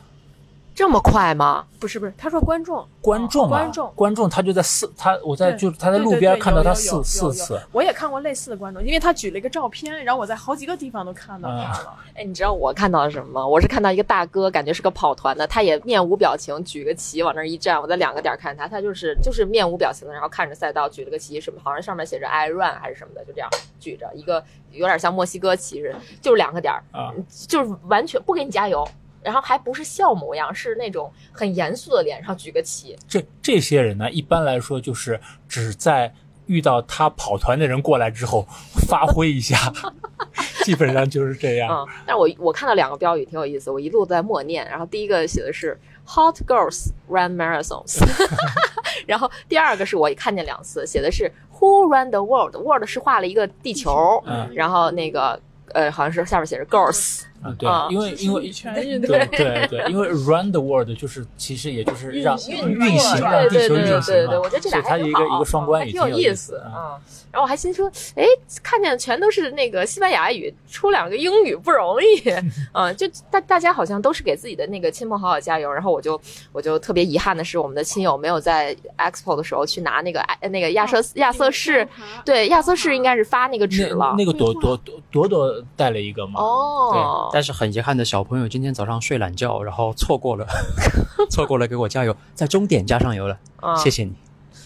这么快吗？不是不是，他说观众观众啊，观众观众，他就在四，他我在对就他在路边看到他四四次，我也看过类似的观众，因为他举了一个照片，然后我在好几个地方都看到他了。哎，你知道我看到了什么吗？我是看到一个大哥，感觉是个跑团的，他也面无表情，举个旗往那儿一站。我在两个点儿看他，他就是就是面无表情的，然后看着赛道，举了个旗，什么好像上面写着 “I run” 还是什么的，就这样举着一个有点像墨西哥旗似的，就是两个点儿，啊就是完全不给你加油。然后还不是笑模样，是那种很严肃的脸上举个旗，这这些人呢，一般来说就是只在遇到他跑团的人过来之后发挥一下，基本上就是这样。嗯，但是我我看到两个标语挺有意思，我一路在默念。然后第一个写的是 “Hot girls run marathons”，然后第二个是我看见两次，写的是 “Who run the world”，world 是画了一个地球，嗯然后那个呃好像是下面写着 “girls”，啊，对啊，因为因为对对对，因为 run the world 就是其实也就是让运运行对让地对对对球运行对对，嘛我觉得这所以它俩还挺好一个一个双关语，挺有意意思啊。啊。然后我还心说，哎，看见全都是那个西班牙语，出两个英语不容易，啊，就大大家好像都是给自己的那个亲朋好友加油。然后我就我就特别遗憾的是，我们的亲友没有在 expo 的时候去拿那个哎那个亚瑟亚瑟士，对亚瑟士应该是发那个纸了。那个朵朵朵朵朵带了一个嘛，哦，但是很遗憾的，小朋友今天早上睡懒觉，然后错过了，错过了给我加油，在终点加上油了，嗯谢谢你。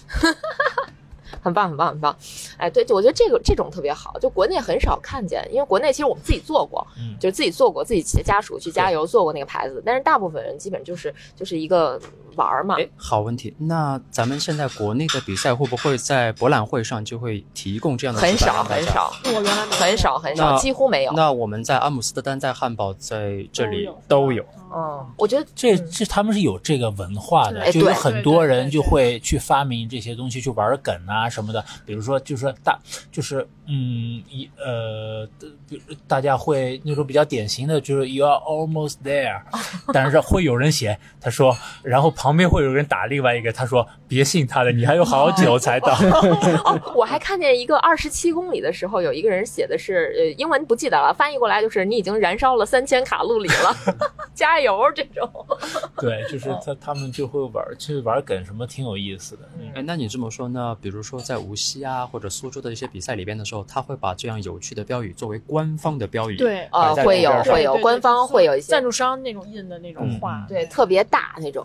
很棒，很棒，很棒！哎，对，就我觉得这个这种特别好，就国内很少看见，因为国内其实我们自己做过，嗯就是自己做过，自己家属去加油做过那个牌子，但是大部分人基本就是就是一个玩儿嘛。哎，好问题。那咱们现在国内的比赛会不会在博览会上就会提供这样的很少？很少我原来很少很少，几乎没有。那我们在阿姆斯特丹、在汉堡、在这里都有都有。嗯，我觉得这这他们是有这个文化的，就有很多人就会去发明这些东西，去玩梗啊什么的。比如说，就是说大，就是嗯一呃，比如大家会那时候比较典型的，就是 you are almost there，但是会有人写他说，然后旁边会有人打另外一个，他说别信他的，你还有好久才到。哦，我还看见一个二十七公里的时候，有一个人写的是呃英文不记得了，翻译过来就是你已经燃烧了三千卡路里了，加油这种。对，就是他他们就会玩，去玩梗什么，挺有意思的。那你这么说呢？比如说在无锡啊或者苏州的一些比赛里边的时候，他会把这样有趣的标语作为官方的标语，对呃会有会有官方会有一些赞助商那种印的那种画，嗯对，特别大那种。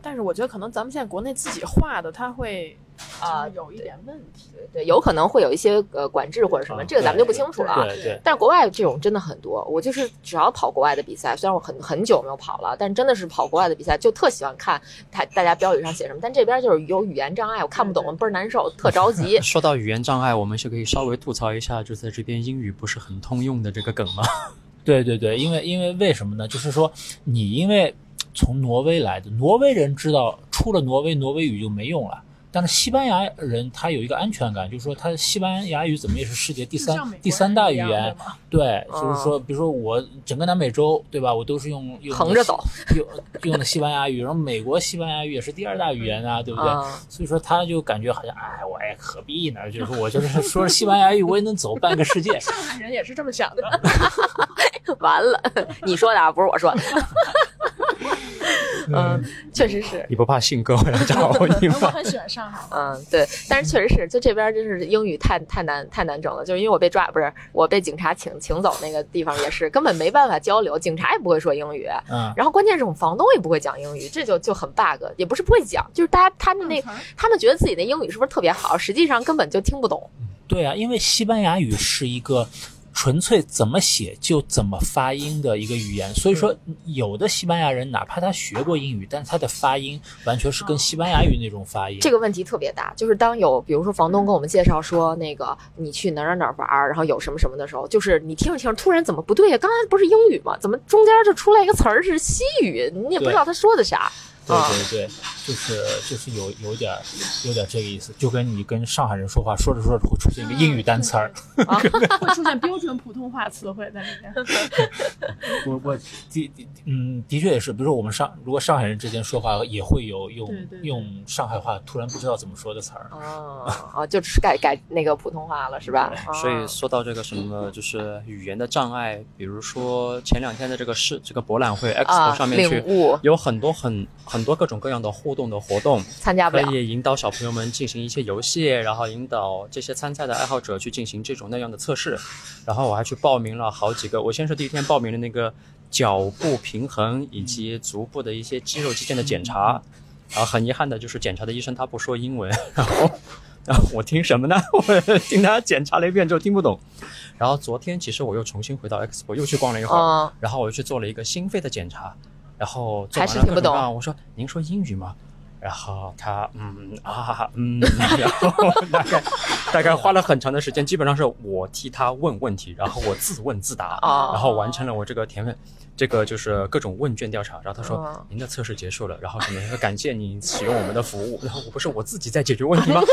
但是我觉得可能咱们现在国内自己画的，它会啊就是有一点问题。对，有可能会有一些呃管制或者什么，啊这个咱们就不清楚了啊。对对，但是国外这种真的很多，我就是只要跑国外的比赛，虽然我很很久没有跑了，但真的是跑国外的比赛，就特喜欢看他大家标语上写什么。但这边就是有语言障碍，我看不懂，对对倍儿难受，特着急。说到语言障碍，我们是可以稍微吐槽一下，就在这边英语不是很通用的这个梗吗？对对对，因为因为为什么呢？就是说你因为从挪威来的，挪威人知道出了挪威，挪威语就没用了。但是西班牙人他有一个安全感，就是说他西班牙语怎么也是世界第三第三大语言对，就是说，比如说我整个南美洲，对吧？我都是用用横着走，用用的西班牙语，然后美国西班牙语也是第二大语言啊，对不对？嗯所以说他就感觉好像，哎，我也何必呢？就是说我就是说西班牙语，我也能走半个世界。上海人也是这么想的。完了，你说的啊，不是我说的。嗯，确实是。你不怕信哥回来找你吗？我很喜欢上海。嗯，对，但是确实是，就这边就是英语太太难太难整了，就是因为我被抓，不是我被警察请请走那个地方也是根本没办法交流，警察也不会说英语，嗯，然后关键是我们房东也不会讲英语，这就就很 bug，也不是不会讲，就是大家他们那他们觉得自己的英语是不是特别好，实际上根本就听不懂。对啊，因为西班牙语是一个纯粹怎么写就怎么发音的一个语言，所以说有的西班牙人哪怕他学过英语，但是他的发音完全是跟西班牙语那种发音。这个问题特别大，就是当有比如说房东跟我们介绍说那个你去哪儿哪儿玩儿，然后有什么什么的时候，就是你听着听着突然怎么不对呀？刚才不是英语吗？怎么中间就出来一个词儿是西语？你也不知道他说的啥。对啊对对，就是就是有有点儿有点儿这个意思，就跟你跟上海人说话，说着说着会出现一个英语单词儿。会出现标准普通话词汇在里面。我我的的嗯，的确也是，比如说我们上如果上海人之间说话也会有用对对对用上海话突然不知道怎么说的词儿。哦哦，就是改改那个普通话了是吧？所以哦说到这个什么，就是语言的障碍，比如说前两天的这个市这个博览会 Expo 啊，上面去有很多很很多各种各样的互动的活动，可参加不了。以引导小朋友们进行一些游戏，然后引导这些参赛的爱好者去进行这种那样的测试。然后我还去报名了好几个，我先是第一天报名了那个脚部平衡以及足部的一些肌肉肌腱的检查，然后很遗憾的就是检查的医生他不说英文，然后。然后我听什么呢？我听他检查了一遍之后听不懂。然后昨天其实我又重新回到 Expo 又去逛了一会儿，嗯，然后我又去做了一个心肺的检查，然后做完了还是听不懂各种各样我说您说英语吗？然后他嗯啊嗯，然后大概大概花了很长的时间，基本上是我替他问问题，然后我自问自答，哦然后完成了我这个填问。这个就是各种问卷调查，然后他说、哦您的测试结束了，然后什么感谢您使用我们的服务，然后我不是我自己在解决问题吗？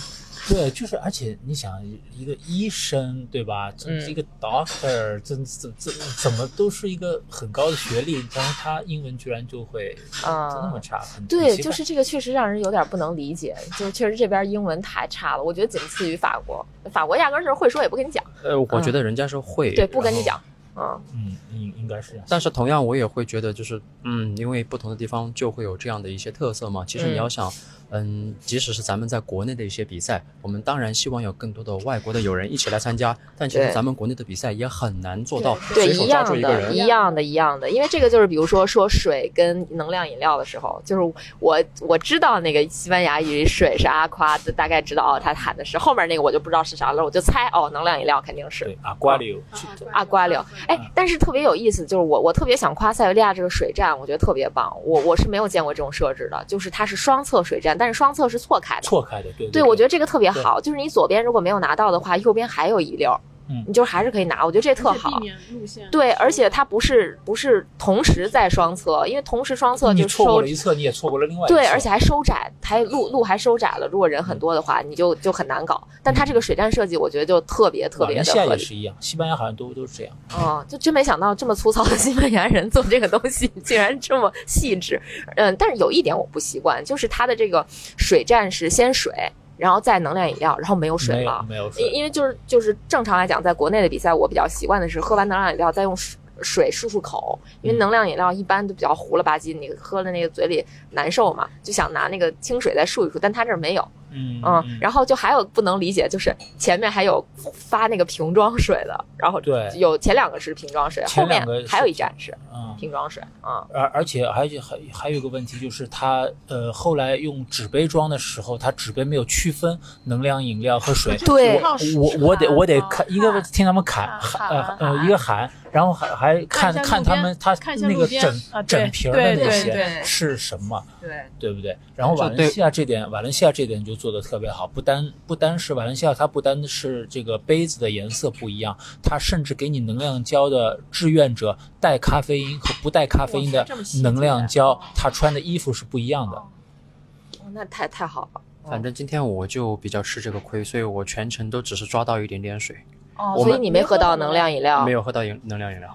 对，就是而且你想一个医生对吧？一个 doctor，这这这怎么都是一个很高的学历，但是他英文居然就会啊那么差，很对，很就是这个确实让人有点不能理解，就是确实这边英文太差了，我觉得仅次于法国，法国压根儿是会说也不跟你讲，呃，我觉得人家是会，对，不跟你讲，嗯，嗯，应应该是这样。但是同样，我也会觉得，就是嗯，因为不同的地方就会有这样的一些特色嘛。其实你要想，嗯，即使是咱们在国内的一些比赛，我们当然希望有更多的外国的友人一起来参加，但其实咱们国内的比赛也很难做到对，随手抓一样的，住一个人。一。样的，一样的，因为这个就是比如说说水跟能量饮料的时候，就是我我知道那个西班牙语水是阿夸，就大概知道哦，他喊的是后面那个我就不知道是啥了，我就猜哦，能量饮料肯定是。对，阿瓜流，阿瓜柳，哎，但是特别有意思，就是我我特别想夸塞维利亚这个水站，我觉得特别棒。我我是没有见过这种设置的，就是它是双侧水站，但是双侧是错开的。错开的，对对，我觉得这个特别好，就是你左边如果没有拿到的话，右边还有一溜儿，嗯你就还是可以拿。我觉得这特好避。免路线。对，而且它不是不是同时在双侧，因为同时双侧就错过了一侧，你也错过了另外一侧。对，而且还收窄，还路路还收窄了。如果人很多的话，你就就很难搞。但它这个水站设计，我觉得就特别特别的合理。也是一样，西班牙好像都都是这样。哦，就真没想到这么粗糙的西班牙人做这个东西竟然这么细致。嗯，但是有一点我不习惯，就是它的这个水站是先水，然后再能量饮料，然后没有水了。没有水因因为就是就是正常来讲，在国内的比赛，我比较习惯的是喝完能量饮料再用水水漱漱口，因为嗯能量饮料一般都比较糊了吧唧，你喝了那个嘴里难受嘛，就想拿那个清水再漱一漱，但它这儿没有。嗯嗯，然后就还有不能理解，就是前面还有发那个瓶装水的，然后对有前两个是瓶装水，后面还有一站是嗯，瓶装水啊。而而且还有还还有一个问题就是它呃后来用纸杯装的时候，它纸杯没有区分能量饮料和水。对靠我我得我得喊看一个听他们喊喊呃喊呃一个喊，然后还还看看他们他那个整啊整瓶儿的那些对对是什么，对，对不对？然后瓦伦西亚这点，瓦伦西亚这点就做的特别好，不单不单是瓦伦西亚，它不单是这个杯子的颜色不一样，它甚至给你能量胶的志愿者带咖啡因和不带咖啡因的能量胶，他穿的衣服是不一样的。哦那太太好了。反正今天我就比较吃这个亏，所以我全程都只是抓到一点点水，哦，所以你没喝到能量饮料，没有喝到饮能量饮料。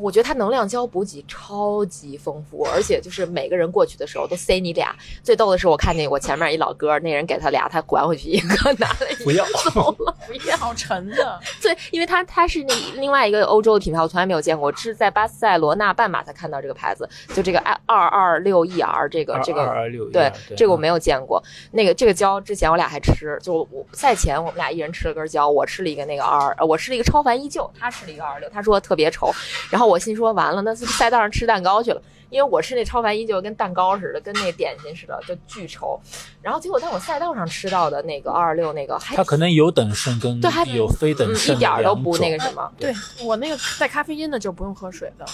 我觉得它能量胶补给超级丰富，而且就是每个人过去的时候都塞你俩。最逗的是，我看见我前面一老哥，那人给他俩，他还回去一个，拿了一不要个 走了，不要。好沉的，对，因为它它是那另外一个欧洲的品牌，我从来没有见过，我是在巴塞罗那半马才看到这个牌子，就这个二二六 ER 这个这个二二六对，这个我没有有见过。那个这个胶之前我俩还吃，就我赛前我们俩一人吃了根胶，我吃了一个那个二，呃我吃了一个超凡依旧，他吃了一个二六，他说特别稠。然后我心说完了，那是赛道上吃蛋糕去了，因为我吃那超凡依旧跟蛋糕似的，跟那点心似的，就巨稠。然后结果在我赛道上吃到的那个二二六那个还它可能有等渗跟对还有非等嗯渗一点儿都不那个。什么。对我那个带咖啡因的就不用喝水的，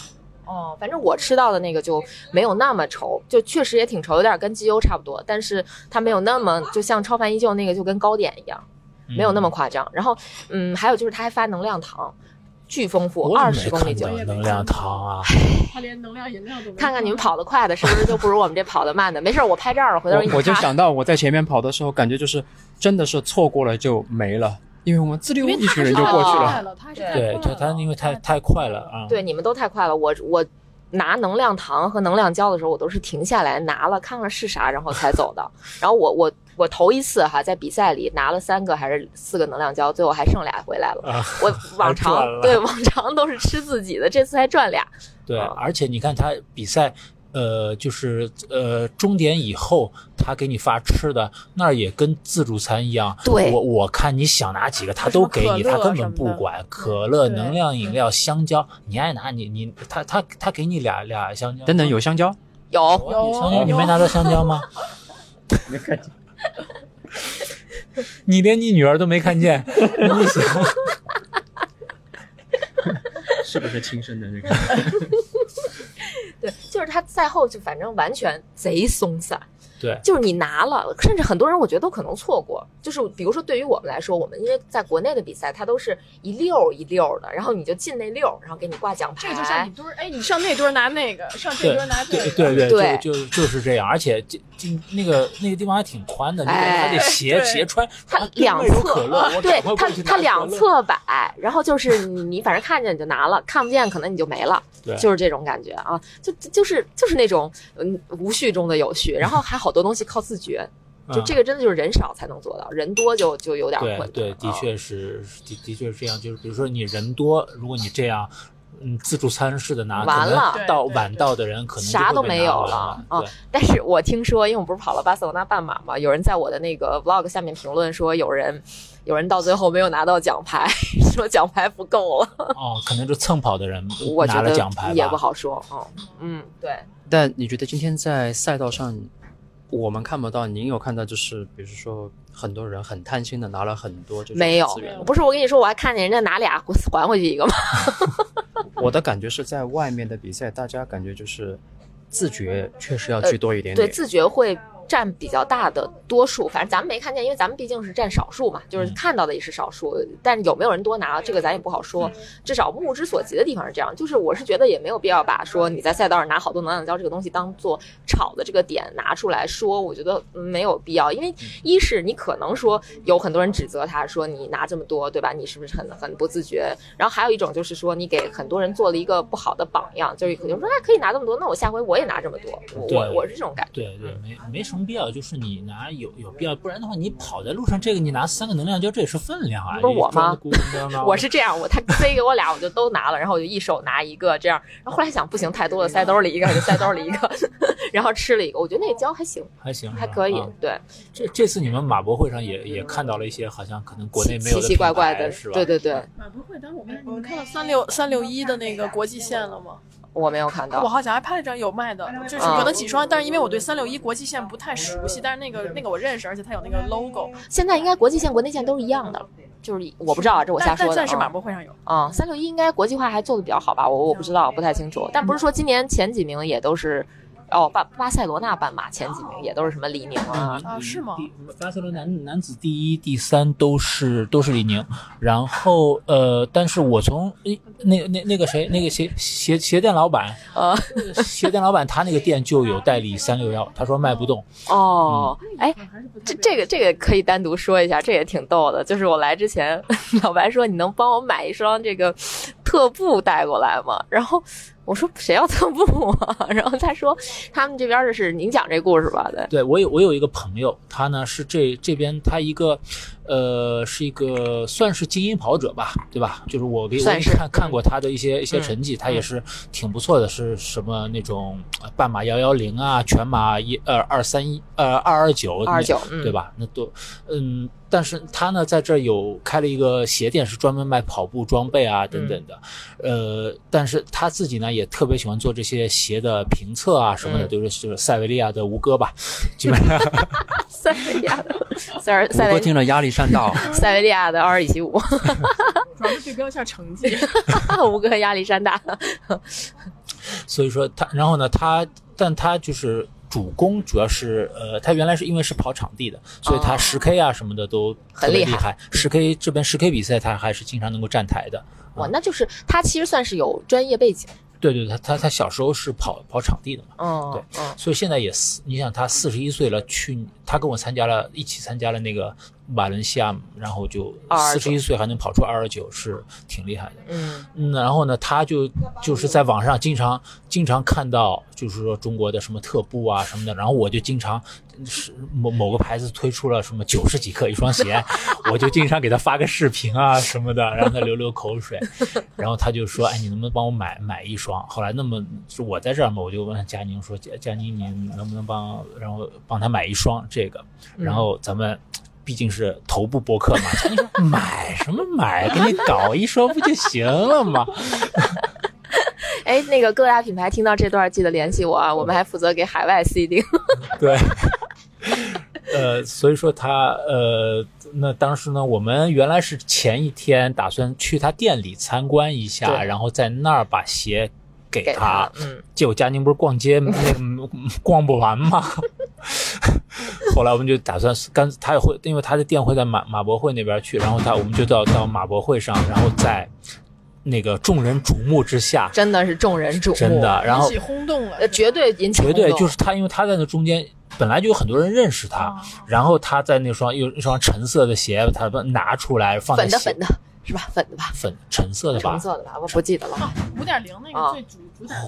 哦，反正我吃到的那个就没有那么稠，就确实也挺稠，有点跟鸡油差不多，但是它没有那么就像超凡依旧那个就跟糕点一样，没有那么夸张。然后，嗯，还有就是它还发能量糖，巨丰富，我二十公里就。看到能量糖啊！他连能量饮料都没看看你们跑得快的，是不是就不如我们这跑得慢的？没事儿，我拍照了，回头我我就。想到我在前面跑的时候，感觉就是真的是错过了就没了，因为我们自溜一群人就过去了。太了，他是太对它快了它因为太太快了啊！对，你们都太快了，我我拿能量糖和能量胶的时候，我都是停下来拿了看看是啥，然后才走的。然后我我我头一次哈在比赛里拿了三个还是四个能量胶，最后还剩俩回来了。啊，我 往常对往常都是吃自己的，这次还赚俩。对，啊而且你看他比赛，呃，就是呃终点以后，他给你发吃的，那儿也跟自助餐一样。对我我看你想拿几个，他都给你，他根本不管。可乐、能量饮料、香蕉，你爱拿你你他他他给你俩俩香蕉。等等，有香蕉？有有香蕉，你没拿到香蕉吗？你连你女儿都没看见，你想？是不是亲生的这个？对，就是他赛后就反正完全贼松散。对，就是你拿了，甚至很多人我觉得都可能错过。就是比如说对于我们来说，我们因为在国内的比赛，它都是一溜儿一溜儿的，然后你就进那溜儿，然后给你挂奖牌。这个就像你堆儿，哎，你上那堆儿拿那个，上这堆儿拿这个，对对对，对就就就是这样，而且这这那个那个地方还挺宽的，你感觉还得哎斜斜穿，它两侧对它它两侧摆，然后就是你你反正看见你就拿了，看不见可能你就没了，对就是这种感觉啊，就就是就是那种嗯无序中的有序，然后还好多东西靠自觉，就嗯这个真的就是人少才能做到，人多就就有点困难。对对，的啊确是的的确是这样，就是比如说你人多，如果你这样。嗯，自助餐式的拿，完了到晚到的人可能啥都没有了啊对，但是我听说，因为我不是跑了巴塞罗那半马嘛，有人在我的那个 vlog 下面评论说，有人有人到最后没有拿到奖牌，说奖牌不够了。哦，可能就蹭跑的人 我觉拿了得奖牌吧，也不好说。嗯嗯，对，但你觉得今天在赛道上，我们看不到，您有看到就是，比如说很多人很贪心的拿了很多这种没有资源不是我跟你说，我还看见人家拿俩 还回去一个吗。我的感觉是在外面的比赛，大家感觉就是自觉确实要居多一点点。对，自觉会占比较大的多数。反正咱们没看见，因为咱们毕竟是占少数嘛，就是嗯看到的也是少数。但有没有人多拿，这个咱也不好说。至少目之所及的地方是这样。就是我是觉得也没有必要把说你在赛道上拿好多能量胶这个东西当做炒的这个点拿出来说，我觉得嗯没有必要。因为一是你可能说有很多人指责他说你拿这么多，对吧？你是不是很很不自觉？然后还有一种就是说你给很多人做了一个不好的榜样，就是有人说哎可以拿这么多，那我下回我也拿这么多。我我我是这种感觉。对对，没没什么必要，就是你拿有有必要，不然的话，你跑在路上，这个你拿三个能量胶，这也是分量啊。不是我吗 我是这样，我他塞给我俩，我就都拿了，然后我就一手拿一个这样。然后后来想不行，太多了，塞兜里一个，就塞兜里一个，然后吃了一个，我觉得那个胶还行，还行，还可以。啊对，这这次你们马博会上也也看到了一些好像可能国内没有的奇奇怪怪的，是吧？对对对，马博会，当时我们你们看到三六三六一的那个国际线了吗？我没有看到我。好像还拍了张有卖的，就是啊有那几双，但是因为我对三六一国际线不太熟悉，但是那个那个我认识，而且它有那个 logo，现在应该国际线、国内线都是一样的，就是我不知道啊，这我瞎说的但但暂时马啊。博会上有。啊，三六一应该国际化还做的比较好吧？我我不知道，不太清楚。但不是说今年前几名也都是，哦，巴巴塞罗那半马前几名也都是什么李宁啊，啊是吗巴塞罗那男男子第一、第三都是都是李宁，然后呃，但是我从诶那那那个谁那个鞋鞋鞋店老板，呃，鞋店老板他那个店就有代理三六幺，他说卖不动，哦，哎，这这个这个可以单独说一下，这也挺逗的。就是我来之前，老白说你能帮我买一双这个特特步带过来吗？然后我说谁要特步啊？然后他说他们这边的是您讲这故事吧？对，对我有我有一个朋友，他呢是这这边他一个，呃，是一个算是精英跑者吧，对吧？就是我给我看看过他的一些一些嗯成绩，他也是挺不错的，是什么那种呃半马幺幺零啊，全马一呃二三一呃二二九二九，嗯，对？吧？那都，嗯，但是他呢，在这儿有开了一个鞋店，是专门卖跑步装备啊等等的，呃，但是他自己呢也特别喜欢做这些鞋的评测啊什么的，嗯。都是就是塞维利亚的吴哥吧，基本上。塞维利亚的。塞尔 吴塞维哥听着压力山大，塞维利亚的奥尔里奇五，主要是对标一下成绩。吴哥压力山大。所以说他，然后呢，他，但他就是主攻主要是呃，他原来是因为是跑场地的，所以他哦十 K 啊什么的都很厉害。十 K 这边十 K 比赛他还是经常能够站台的。哇，那就是他其实算是有专业背景，对对，他他他小时候是跑跑场地的嘛。嗯，对嗯，所以现在也四，你想他四十一岁了，去他跟我参加了，一起参加了那个瓦伦西亚，然后就四十一岁还能跑出二二九，是挺厉害的。嗯，嗯，然后呢，他就就是在网上经常经常看到，就是说中国的什么特步啊什么的，然后我就经常是某某个牌子推出了什么九十几克一双鞋，我就经常给他发个视频啊什么的，让他流流口水，然后他就说，哎，你能不能帮我买买一双？后来那么是我在这儿嘛，我就问佳宁说，佳佳宁，你能不能帮，然后帮他买一双这个，然后咱们。毕竟是头部播客嘛，买什么买，给你搞一双不就行了吗？哎，那个各大品牌听到这段记得联系我啊，我们还负责给海外 CD。对，呃，所以说他呃，那当时呢，我们原来是前一天打算去他店里参观一下，然后在那儿把鞋给给他，嗯，结果佳宁不是逛街那个 逛不完吗？后来我们就打算干，他也会，因为他的店会在马马博会那边去，然后他我们就到到马博会上，然后在那个众人瞩目之下，真的是众人瞩目，真的，然后引起轰动了呃，，绝对引起绝对就是他，因为他在那中间本来就有很多人认识他，啊然后他在那双有一双橙色的鞋，他把拿出来放在鞋粉的粉的是吧？粉的吧？粉橙色的吧橙，色的吧？我不记得了，五点零那啊个最主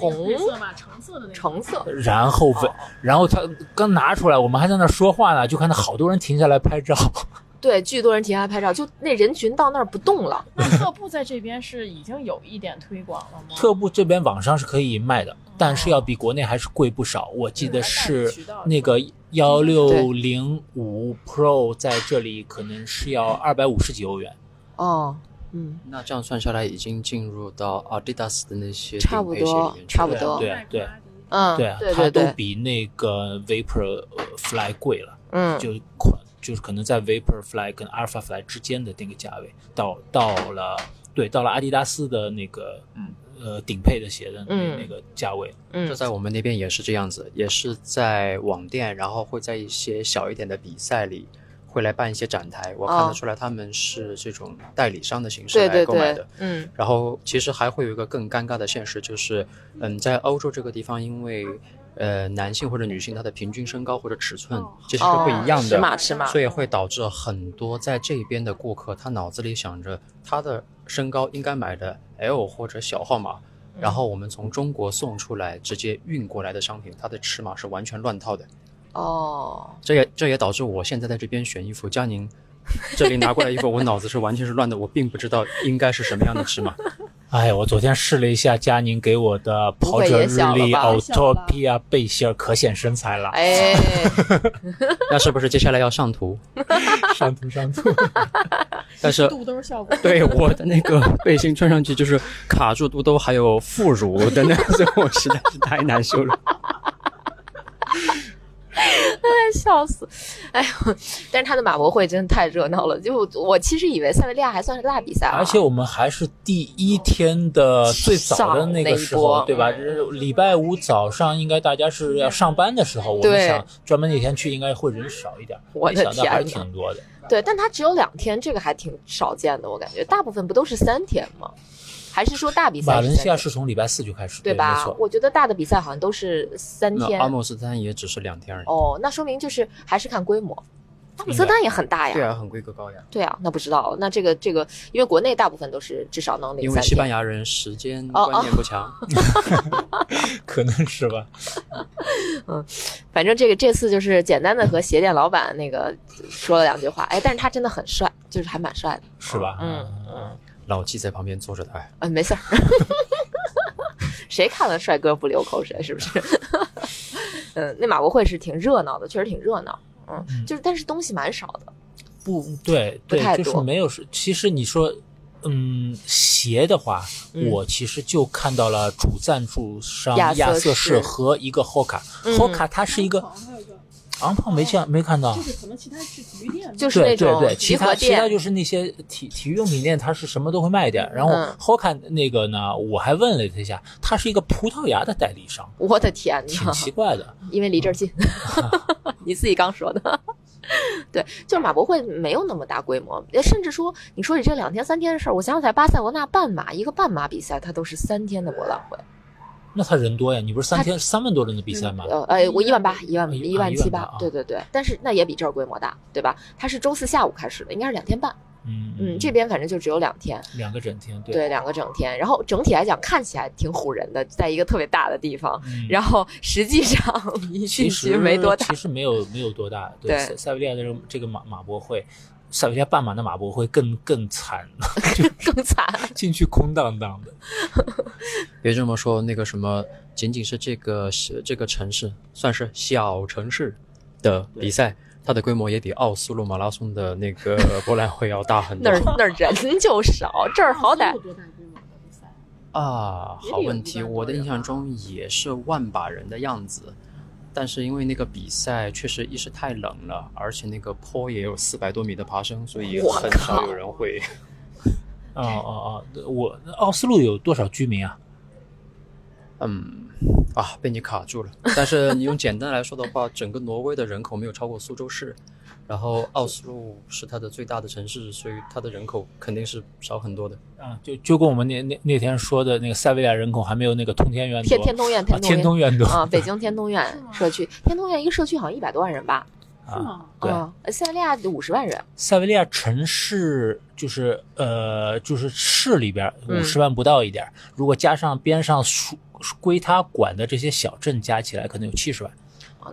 红色吧，橙色的那个。橙色。然后粉，然后他刚拿出来，我们还在那说话呢，就看到好多人停下来拍照。对，巨多人停下来拍照，就那人群到那儿不动了。那特步在这边是已经有一点推广了吗？特步这边网上是可以卖的，但是要比国内还是贵不少。我记得是那个幺六零五 Pro 在这里可能是要二百五十几欧元。哦，嗯，那这样算下来，已经进入到 Adidas 的那些差不多顶配鞋里面去了差不多。对对嗯，对啊，它都比那个 Vapor 呃 Fly 贵了。嗯，就款就是可能在 Vapor Fly 跟 Alpha Fly 之间的那个价位，到到了对到了阿迪达斯的那个呃顶配的鞋的那、个价位。嗯。这在我们那边也是这样子，也是在网店，然后会在一些小一点的比赛里会来办一些展台。我看哦得出来他们是这种代理商的形式来对对对购买的。，嗯然后其实还会有一个更尴尬的现实，就是嗯，在欧洲这个地方，因为呃男性或者女性他的平均身高或者尺寸其实是不一样的尺的，码尺码，所以会导致很多在这边的顾客，他脑子里想着他的身高应该买的 L 或者小号码，然后我们从中国送出来直接运过来的商品，它的尺码是完全乱套的。哦，这也这也导致我现在在这边选衣服，佳宁这里拿过来衣服，我脑子是完全是乱的，我并不知道应该是什么样的尺码。哎，我昨天试了一下佳宁给我的跑者日历吧 Autopia 背心儿，可显身材了。哎，那是不是接下来要上图？上 图上图，但是肚兜效果。对我的那个背心穿上去就是卡住肚兜，还有副乳的那种，我实在是太难受了。笑死！哎呦，但是他的马博会真的太热闹了。就我其实以为塞维利亚还算是个大比赛啊，而且我们还是第一天的最早的那个时候，对吧？礼拜五早上应该大家是要上班的时候，我们想专门那天去应该会人少一点，我想到还是挺多的。对，但他只有两天，这个还挺少见的，我感觉大部分不都是三天吗？还是说大比赛马伦西亚是从礼拜四就开始，对吧错？。我觉得大的比赛好像都是三天那阿。姆斯特丹也只是两天而已。哦，那说明就是还是看规模。阿姆斯特丹也很大呀。对啊，很规格高呀。对啊，那不知道。那这个这个，因为国内大部分都是至少能领因为。西班牙人时间哦观念不强，可能是吧。嗯反正这个这次就是简单的和鞋店老板那个说了两句话，哎，但是他真的很帅，就是还蛮帅的。是吧？嗯嗯，老纪在旁边坐着的，哎，嗯，没事儿。谁看了帅哥不流口水？是不是？嗯，那马博会是挺热闹的，确实挺热闹。嗯，嗯就是但是东西蛮少的。不对对，就是不太多没有是。其实你说，嗯，鞋的话，嗯我其实就看到了主赞助商亚瑟士士和一个 Hoka。嗯 Hoka 它是一个昂胖没见没看到。就是可能其他是体育店，就是那种对对对，其他其他，就是那些体体育用品店，它是什么都会卖点。然后嗯 Hoka 那个呢，我还问了他一下，他是一个葡萄牙的代理商，我的天挺呐！奇怪的。因为离这儿近，你自己刚说的。对，就是马博会没有那么大规模，甚至说，你说你这两天三天的事儿，我想起来巴塞罗那半马一个半马比赛，它都是三天的博览会。那他人多呀，你不是三天三万多人的比赛吗？呃呃，我一万八，一万啊一一万七八对对对。但是那也比这儿规模大，对吧？它是周四下午开始的，应该是两天半。嗯嗯，这边反正就只有两天，两个整天，对，对，两个整天。然后整体来讲，看起来挺唬人的，在一个特别大的地方。嗯然后实际上其实没多大其，实没有没有多大。对，对塞塞维利亚的这个这个马马博会，塞维利亚半马的马博会更更惨，更惨。进去空荡荡的。别这么说，那个什么，仅仅是这个这个城市算是小城市的比赛，它的规模也比奥斯陆马拉松的那个博览会要大很多 那儿那儿人就少，这儿好歹？啊。好问题，我的印象中也是万把人的样子，但是因为那个比赛确实一是太冷了，而且那个坡也有四百多米的爬升，所以很少有人会。哦哦哦，我奥斯陆有多少居民啊？嗯，啊，被你卡住了。但是你用简单来说的话，整个挪威的人口没有超过苏州市，然后奥斯陆是它的最大的城市，所以它的人口肯定是少很多的。啊，就就跟我们那那那天说的那个塞维利亚人口还没有那个通天苑多，天天通苑，啊天天通苑多啊，北京天通苑社区，天通苑一个社区好像一百多万人吧？啊。是吗？对啊，塞维利亚五十万人，塞维利亚城市就是呃，就是市里边嗯五十万不到一点儿，如果加上边上属归他管的这些小镇加起来，可能有七十万，啊，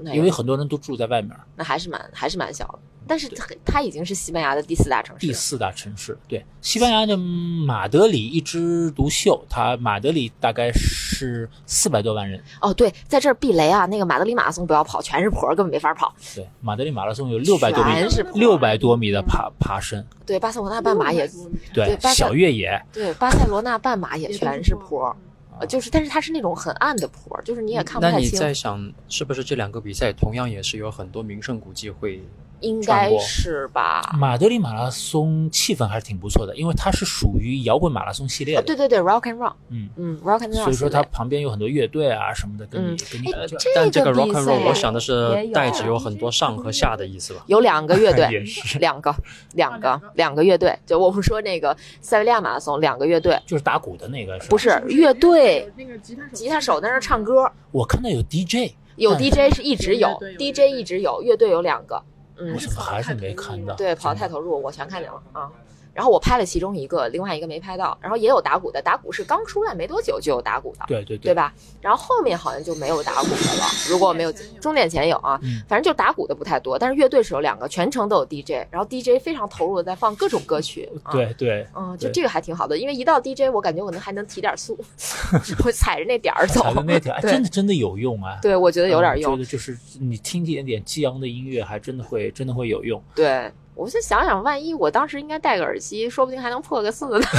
那因为很多人都住在外面。那还是蛮还是蛮小的。但是它它已经是西班牙的第四大城市，第四大城市，对，西班牙的马德里一枝独秀，它马德里大概是四百多万人，哦，对，在这儿避雷啊，那个马德里马拉松不要跑，全是坡儿，根本没法跑。对，马德里马拉松有六百多米全是，六百多米的爬爬升，对，巴塞罗那半马也600多米对小越野，对，巴塞罗那半马也全是坡是坡儿，呃就是但是它是那种很暗的坡儿，就是你也看不太清。那你在想，是不是这两个比赛同样也是有很多名胜古迹会？应该是吧？马德里马拉松气氛还是挺不错的，因为它是属于摇滚马拉松系列啊，的，对对对，Rock and Roll，嗯。嗯，Rock and Roll，所以说它旁边有很多乐队啊什么的，跟你嗯。跟你但这个个 rock and roll，我想的是有代指有很多上和下的意思吧？有两个乐队，两个两个啊两个乐队，就我们说那个塞维利亚马拉松两个乐队，就是打鼓的那个是不是乐队，那个吉他手，吉他手在那儿唱歌，我看到有 DJ，有 DJ 是一直有，DJ 一直有，乐队有两个，嗯我，怎么还是没看到？对，跑得太投入，我全看见了啊。然后我拍了其中一个，另外一个没拍到。然后也有打鼓的，打鼓是刚出来没多久就有打鼓的，对对对吧？然后后面好像就没有打鼓的了，如果我没有终点前有啊，嗯反正就打鼓的不太多，但是乐队是有两个，全程都有 DJ，然后 DJ 非常投入的在放各种歌曲，啊、，对对，嗯，就这个还挺好的，因为一到 DJ，我感觉我能还能提点速，我踩着那点儿走，踩着那点儿 真的真的有用啊！对，我觉得有点嗯用觉。得就是你听点点激昂的音乐，还真的会真的会有用。对，我就想想，万一我当时应该戴个耳机，说不定还能破个四呢。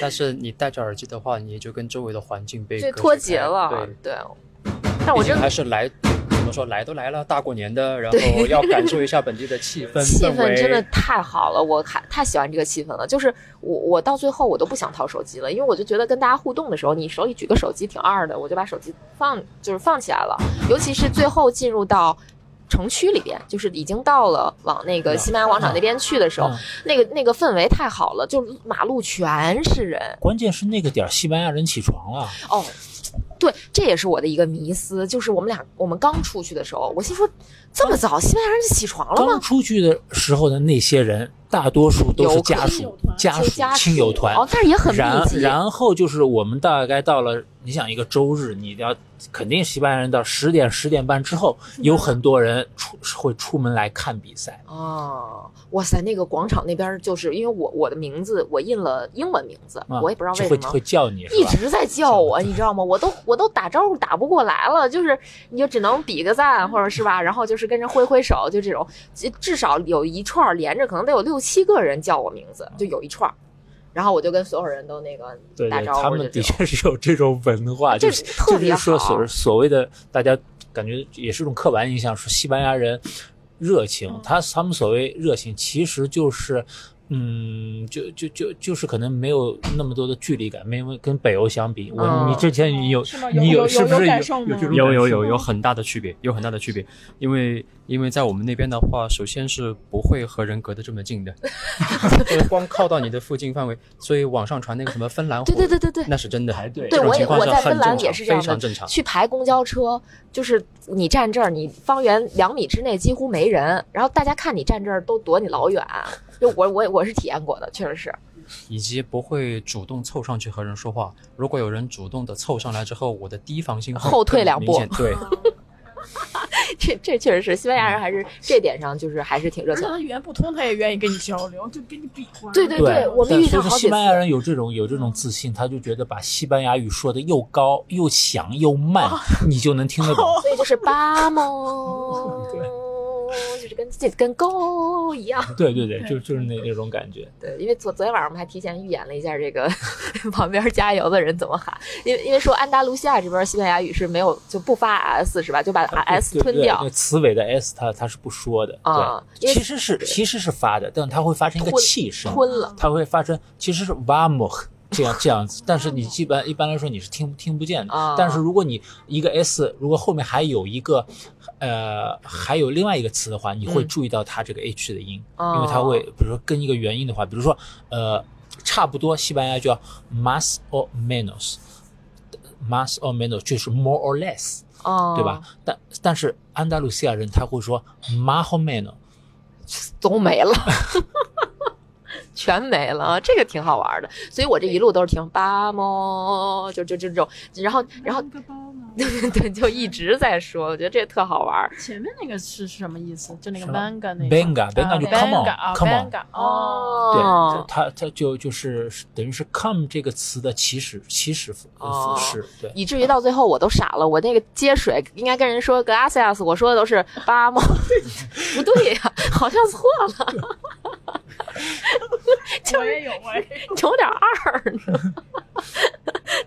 但是你戴着耳机的话，你就跟周围的环境被脱节了。对，对，但我觉得还是来怎么说，来都来了，大过年的，然后要感受一下本地的气氛 气。氛真的太好了，我还太喜欢这个气氛了。就是我我到最后我都不想掏手机了，因为我就觉得跟大家互动的时候，你手里举个手机挺二的，我就把手机放就是放起来了。尤其是最后进入到。城区里边，就是已经到了往那个西班牙广场那边去的时候，嗯那个那个氛围太好了，就马路全是人关键是那个点儿，西班牙人起床了，哦。对，这也是我的一个迷思，就是我们俩我们刚出去的时候，我心说这么早西班牙人就起床了吗刚吗？出去的时候的那些人，大多数都是家属、家属、亲友团。哦，但是也很然密集。然后就是我们大概到了，你想一个周日，你要肯定西班牙人到十点十点半之后，有很多人出会出门来看比赛。哦，哇塞，那个广场那边就是因为我我的名字我印了英文名字，啊我也不知道为什么会会。叫你？一直在叫我，你知道吗？我都我都打招呼打不过来了，就是你就只能比个赞，或者是吧，然后就是跟着挥挥手，就这种，至至少有一串儿连着，可能得有六七个人叫我名字，就有一串儿，然后我就跟所有人都那个打招呼，他们的确是有这种文化，这就是特别就是说好所所谓的大家感觉也是一种刻板印象，说西班牙人热情，他他们所谓热情其实就是。嗯，就就就就是可能没有那么多的距离感，没有跟北欧相比。我、嗯你之前你有你有有是不是有有有有有很大的区别，有很大的区别，因为因为在我们那边的话，首先是不会和人隔得这么近的，就是光靠到你的附近范围，所以网上传那个什么芬兰火，对对对对对。那是真的排队对，我也这种情况我在芬兰也是这样的，非常正常。去排公交车，就是你站这儿，你方圆两米之内几乎没人，然后大家看你站这儿都躲你老远。就我我我是体验过的，确实是。以及不会主动凑上去和人说话。如果有人主动的凑上来之后，我的提防心会后退两步对，这这确实是西班牙人，还是这点上就是还是挺热情。他语言不通，他也愿意跟你交流，就跟你比划。对对对我们遇上好几。西班牙人有这种有这种自信，他就觉得把西班牙语说的又高又响又慢，你就能听得懂。所以就是巴莫，就是跟这跟勾一样。对对对，就就是那那种感觉。对，因为昨昨天晚上我们还提前预演了一下这个 旁边加油的人怎么喊，因为因为说安达卢西亚这边西班牙语是没有就不发 s 是吧？就把 s 对对吞掉那。词尾的 s 它它是不说的，啊因为，其实是其实是发的，但它会发成一个气声，吞了。它会发成其实是 vamos 这样这样子，但是你基本一般来说你是听听不见的。啊但是如果你一个 s 如果后面还有一个呃还有另外一个词的话，你会嗯注意到它这个 h 的音，哦因为它会比如说跟一个元音的话，比如说呃差不多西班牙叫 más o menos。más o menos 就是 more or less，哦，对吧？？但但是安达卢西亚人他会说 más o menos，都没了，全没了，这个挺好玩的。所以我这一路都是听巴莫，就就就这种，然后然后？对，就一直在说，我觉得这特好玩。前面那个是什么意思？就那个 manga 那个 banga，banga 就 come on，come on 哦，对哦，它它就就是等于是 come 这个词的起始起始符哦符式，对。以至于到最后我都傻了，我那个接水应该跟人说 gracias，我说的都是巴莫，不对呀、好像错了，我也有，我也有。有点二呢。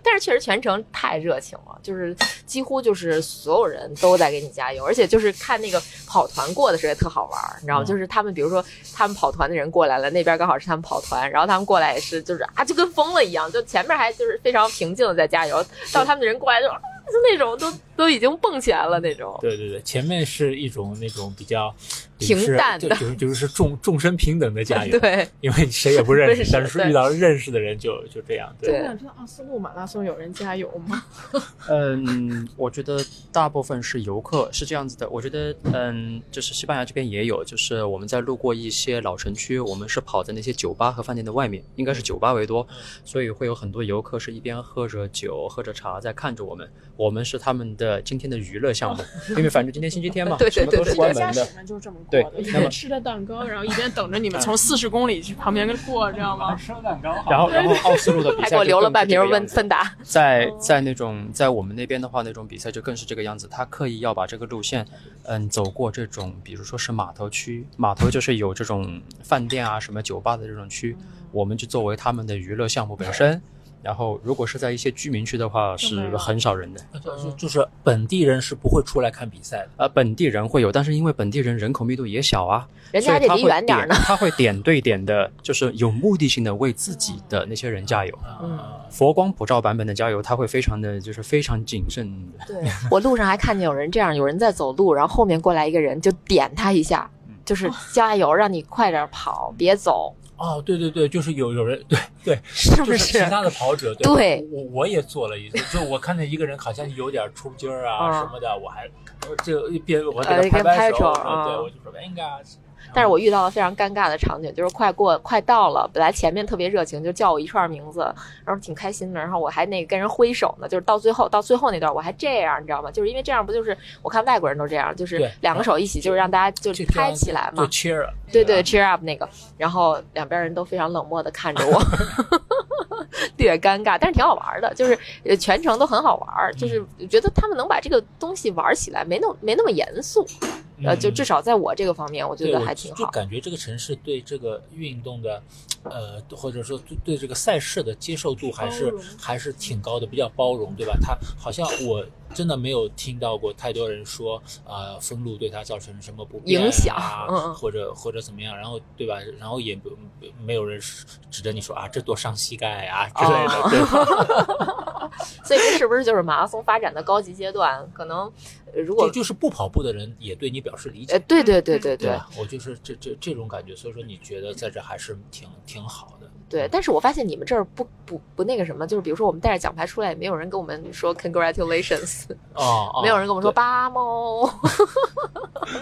但是确实全程太热情了，就是几乎就是所有人都在给你加油，而且就是看那个跑团过的时候也特好玩儿，你知道吗？嗯就是他们比如说他们跑团的人过来了，那边刚好是他们跑团，然后他们过来也是就是啊就跟疯了一样，就前面还就是非常平静的在加油，到他们的人过来就啊就 那种都都已经蹦起来了那种。对对对，前面是一种那种比较平淡的就就是就是众众生平等的加油，对，因为谁也不认识，认识但是遇到认识的人就就这样，对。对我想知道奥斯陆马拉松有人加油吗？嗯，我觉得大部分是游客，是这样子的。我觉得，嗯，就是西班牙这边也有，就是我们在路过一些老城区，我们是跑在那些酒吧和饭店的外面，应该是酒吧为多，所以会有很多游客是一边喝着酒、喝着茶在看着我们。我们是他们的今天的娱乐项目，因为反正今天星期天嘛，对对什么都是对关门的过对的，一那么边吃着蛋糕，然后一边等着你们从四十公里去旁边过，知道吗？然后，然后奥斯陆的比赛还给我留了半瓶温这个样子芬达。在在那种在我们那边的话，那种比赛就更是这个样子。他刻意要把这个路线，嗯，走过这种，比如说是码头区，码头就是有这种饭店啊、什么酒吧的这种区，我们就作为他们的娱乐项目本身。然后，如果是在一些居民区的话，是很少人的。就就是本地人是不会出来看比赛的，呃，本地人会有，但是因为本地人人口密度也小啊，人家还得离远点儿呢点他会点对点的，就是有目的性的为自己的那些人加油。嗯佛光普照版本的加油，他会非常的就是非常谨慎。对我路上还看见有人这样，有人在走路，然后后面过来一个人就点他一下，就是加油，让你快点跑，别走。哦，对对对，就是有有人对对，是不就是？其他的跑者，对我我也做了一次，就我看见一个人好像有点出筋儿啊嗯什么的，我还我这个别我给呃他拍给拍手手，啊对我就说 Venga，但是我遇到了非常尴尬的场景，就是快过快到了，本来前面特别热情，就叫我一串名字，然后挺开心的，然后我还那个跟人挥手呢，就是到最后到最后那段我还这样，你知道吗？就是因为这样不就是我看外国人都这样，就是两个手一起，就是让大家就就拍起来嘛就。cheer，对对，cheer up 那个，然后两边人都非常冷漠的看着我，略尴尬，但是挺好玩的，就是呃全程都很好玩，就是觉得他们能把这个东西玩起来，没那么没那么严肃，呃，就嗯至少在我这个方面，我觉得还挺好。就感觉这个城市对这个运动的，呃，或者说对对这个赛事的接受度还是还是挺高的，比较包容，对吧？它好像我真的没有听到过太多人说，呃，封路对他造成什么不便、啊、影响或者或者怎么样，然后对吧？然后也不没有人指着你说啊，这多伤膝盖啊之类的，哦对吧？所以这是不是就是马拉松发展的高级阶段？可能呃如果就就是不跑步的人也对你表示理解对对对对对？我就是这这这种感觉，所以说你觉得在这还是挺挺好的。对，但是我发现你们这儿不不不那个什么，就是比如说我们带着奖牌出来，也没有人跟我们说 congratulations，哦，哦没有人跟我们说对巴猫，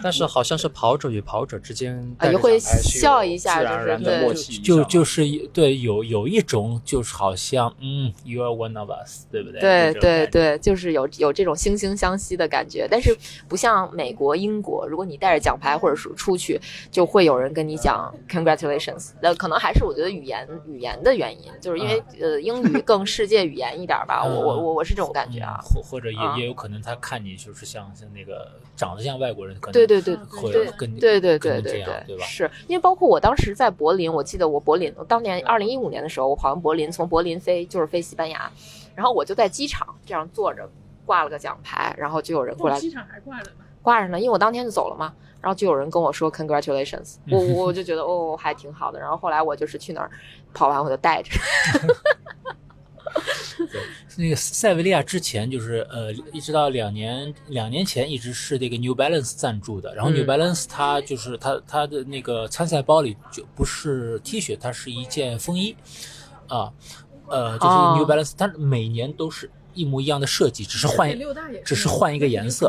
但是好像是跑者与跑者之间啊也会笑一下就是对就就是一对有有一种就是好像嗯，you are one of us，对不对？对对对，就是有有这种惺惺相惜的感觉，但是不像美国、英国，如果你带着奖牌或者是出去，就会有人跟你讲 congratulations。那可能还是我觉得语言语言的原因，就是因为、呃英语更世界语言一点吧，我我我我是这种感觉啊嗯。或或者也啊也有可能他看你就是像像那个长得像外国人，可能对对对会对跟对对对对样对吧？是因为包括我当时在柏林，我记得我柏林当年二零一五年的时候，我跑完柏林，从柏林飞就是飞西班牙，然后我就在机场这样坐着，挂了个奖牌，然后就有人过来哦机场还挂着呢。挂着呢，因为我当天就走了嘛，然后就有人跟我说 congratulations，我我我就觉得哦还挺好的，然后后来我就是去哪儿跑完我就带着，那个塞维利亚之前就是呃，一直到两年两年前一直是这个 New Balance 赞助的，然后嗯。New Balance 它就是它它的那个参赛包里就不是 T 恤，它是一件风衣，啊，呃，就是哦。New Balance，它每年都是一模一样的设计，只是换只是换一个颜色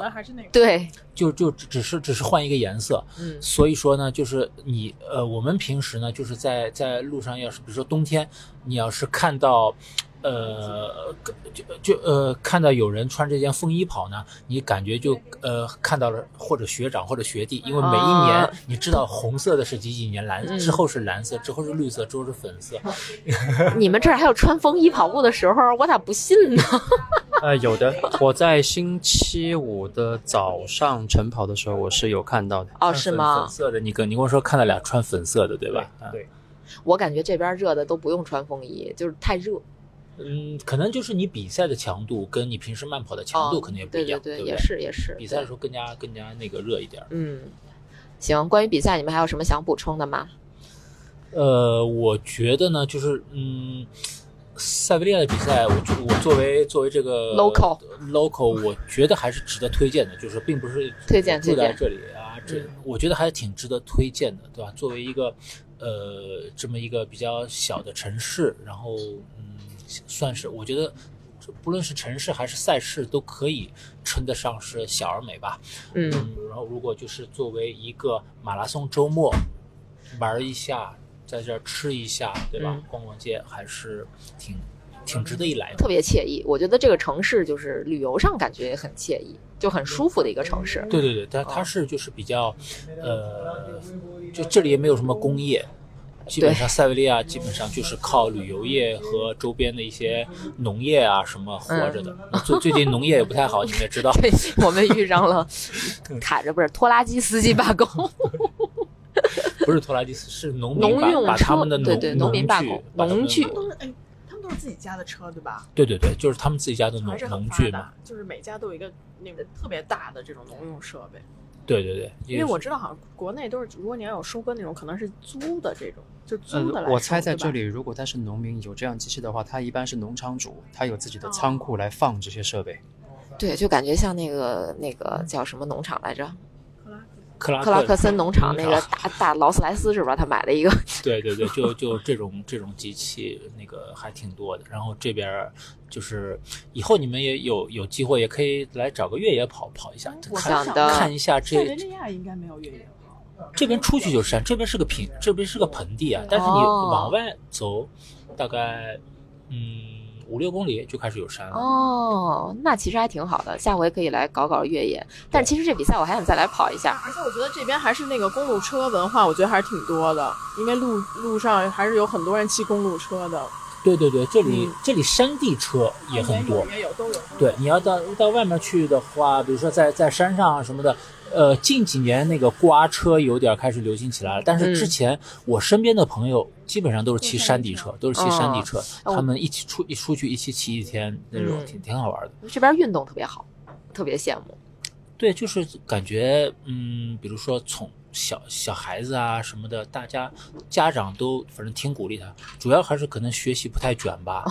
对，就就只只是只是换一个颜色，嗯。所以说呢，就是你呃，我们平时呢，就是在在路上，要是比如说冬天，你要是看到，呃，就就呃看到有人穿这件风衣跑呢，你感觉就呃看到了或者学长或者学弟，因为每一年啊你知道红色的是几几年，蓝嗯之后是蓝色，之后是绿色，之后是粉色，你们这儿还有穿风衣跑步的时候，我咋不信呢？呃，有的，我在星期五的早上晨跑的时候，我是有看到的。哦，是吗粉？色的，你跟你跟我说看到俩穿粉色的，对吧？啊对，我感觉这边热的都不用穿风衣，就是太热。嗯，可能就是你比赛的强度跟你平时慢跑的强度哦可能也不一样，对不也是也是。比赛的时候更加更加那个热一点。嗯，行，关于比赛，你们还有什么想补充的吗？呃，我觉得呢，就是嗯，塞维利亚的比赛，我就我作为作为这个 Local local，我觉得还是值得推荐的，就是并不是推荐住在这里啊，这嗯我觉得还是挺值得推荐的，对吧？作为一个呃这么一个比较小的城市，然后嗯，算是我觉得。不论是城市还是赛事，都可以称得上是小而美吧。嗯，嗯，然后如果就是作为一个马拉松周末玩一下，在这儿吃一下，对吧？嗯逛逛街还是挺挺值得一来的。特别惬意。我觉得这个城市就是旅游上感觉也很惬意，就很舒服的一个城市。对对对，它它是就是比较，呃，就这里也没有什么工业，基本上塞维利亚基本上就是靠旅游业和周边的一些农业啊什么活着的。那最最近农业也不太好，你们也知道。对，我们遇上了卡着不是拖拉机司机罢工，不是拖拉机，是农民把农用把他们的农对对农民罢具工农具他们都是哎，他们都是自己家的车对吧？对对对，就是他们自己家的农农具嘛。，就是每家都有一个那个特别大的这种农用设备。对对对，因为我知道好像国内都是，如果你要有收割那种，可能是租的这种，就租的来呃，我猜在这里，如果他是农民有这样机器的话，他一般是农场主，他有自己的仓库来放这些设备。对，就感觉像那个那个叫什么农场来着？克拉克克拉克森农场那个大大劳斯莱斯是吧？他买了一个，对对对，就就这种这种机器，那个还挺多的。然后这边就是以后你们也有有机会，也可以来找个越野跑跑一下，我看想的看一下塞维这利亚应该没有越野跑，这边出去就是山，这边是个平，这边是个盆地啊。但是你哦往外走，大概嗯五六公里就开始有山了。哦，那其实还挺好的，下回可以来搞搞越野。但其实这比赛我还想再来跑一下。而且我觉得这边还是那个公路车文化，我觉得还是挺多的，因为路路上还是有很多人骑公路车的，对对对，这里、嗯这里山地车也很多。也有都有。对，你要到到外面去的话，比如说在在山上什么的，呃，近几年那个刮车有点开始流行起来了。但是之前我身边的朋友基本上都是骑山地车，都是骑山地车，哦他们一起出一出去一起骑一天那种，嗯挺挺好玩的。这边运动特别好，特别羡慕。对，就是感觉，嗯，比如说从小小孩子啊什么的，大家家长都反正挺鼓励他，主要还是可能学习不太卷吧，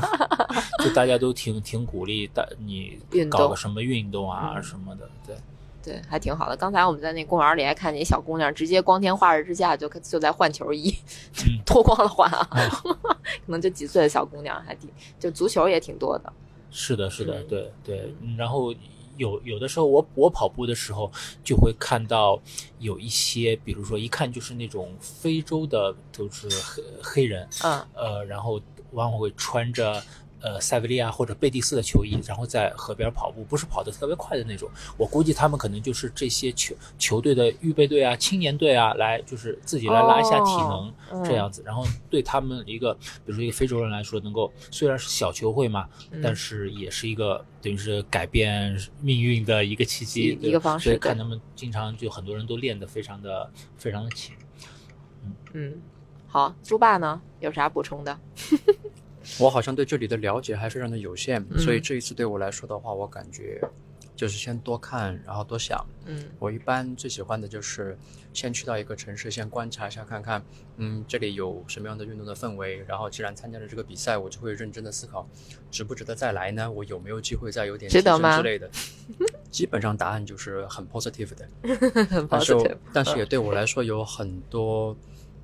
就大家都挺挺鼓励大你搞个什么运动啊嗯什么的，对。对，还挺好的。刚才我们在那公园里还看见一小姑娘，直接光天化日之下就就在换球衣，嗯 脱光了换啊，可能就几岁的小姑娘，还挺就足球也挺多的。是的，是的嗯，对对。嗯然后有有的时候我我跑步的时候就会看到有一些，比如说一看就是那种非洲的都是黑黑人，嗯，呃，然后往往会穿着。呃，塞维利亚或者贝蒂斯的球衣，然后在河边跑步，不是跑得特别快的那种。我估计他们可能就是这些球球队的预备队啊、青年队啊，来就是自己来拉一下体能、这样子。然后对他们一个，比如说一个非洲人来说，能够虽然是小球会嘛，嗯但是也是一个等于是改变命运的一个契机，一一个方式所以看他们经常就很多人都练得非常的非常的勤。嗯，好，猪爸呢有啥补充的？我好像对这里的了解还非常的有限，嗯所以这一次对我来说的话，我感觉就是先多看，然后多想。嗯我一般最喜欢的就是先去到一个城市，先观察一下，看看，嗯，这里有什么样的运动的氛围。然后既然参加了这个比赛，我就会认真的思考，值不值得再来呢？我有没有机会再有点提升之类的？基本上答案就是很 positive 的，很但是 positive。但是也对我来说有很多，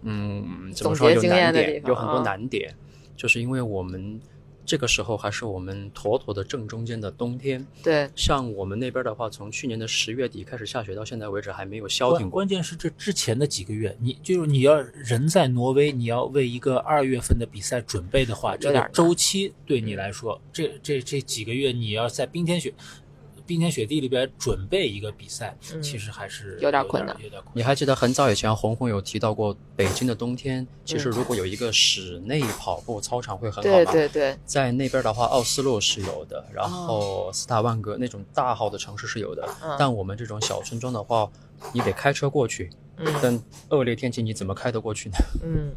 嗯，怎么说有难点，有很多啊难点，就是因为我们这个时候还是我们妥妥的正中间的冬天。对，像我们那边的话，从去年的十月底开始下雪，到现在为止还没有消停过。关关键是这之前的几个月，你就是你要人在挪威，你要为一个二月份的比赛准备的话，这个周期对你来说，这这这几个月你要在冰天雪冰天雪地里边准备一个比赛，嗯其实还是有点困难有点困难。你还记得很早以前红红有提到过，北京的冬天其嗯实如果有一个室内跑步操场会很好对吗？对对，在那边的话，奥斯陆是有的，然后斯塔万格那种大号的城市是有的，嗯但我们这种小村庄的话，你得开车过去，嗯但恶劣天气你怎么开得过去呢？嗯，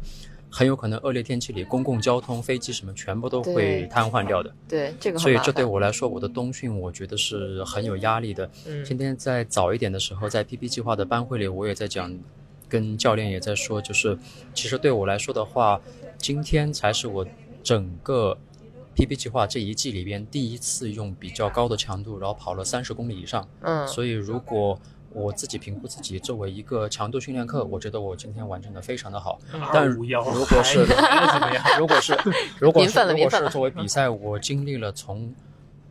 很有可能恶劣天气里，公共交通、飞机什么全部都会瘫痪掉的。对，这个所以这对我来说，我的冬训我觉得是很有压力的。嗯今天在早一点的时候，在 PP 计划的班会里，我也在讲，跟教练也在说，就是其实对我来说的话，今天才是我整个 PP 计划这一季里边第一次用比较高的强度，然后跑了三十公里以上。嗯所以如果我自己评估自己作为一个强度训练课，我觉得我今天完成的非常的好。嗯但如果是？如果是 如果是如果是作为比赛，我经历了从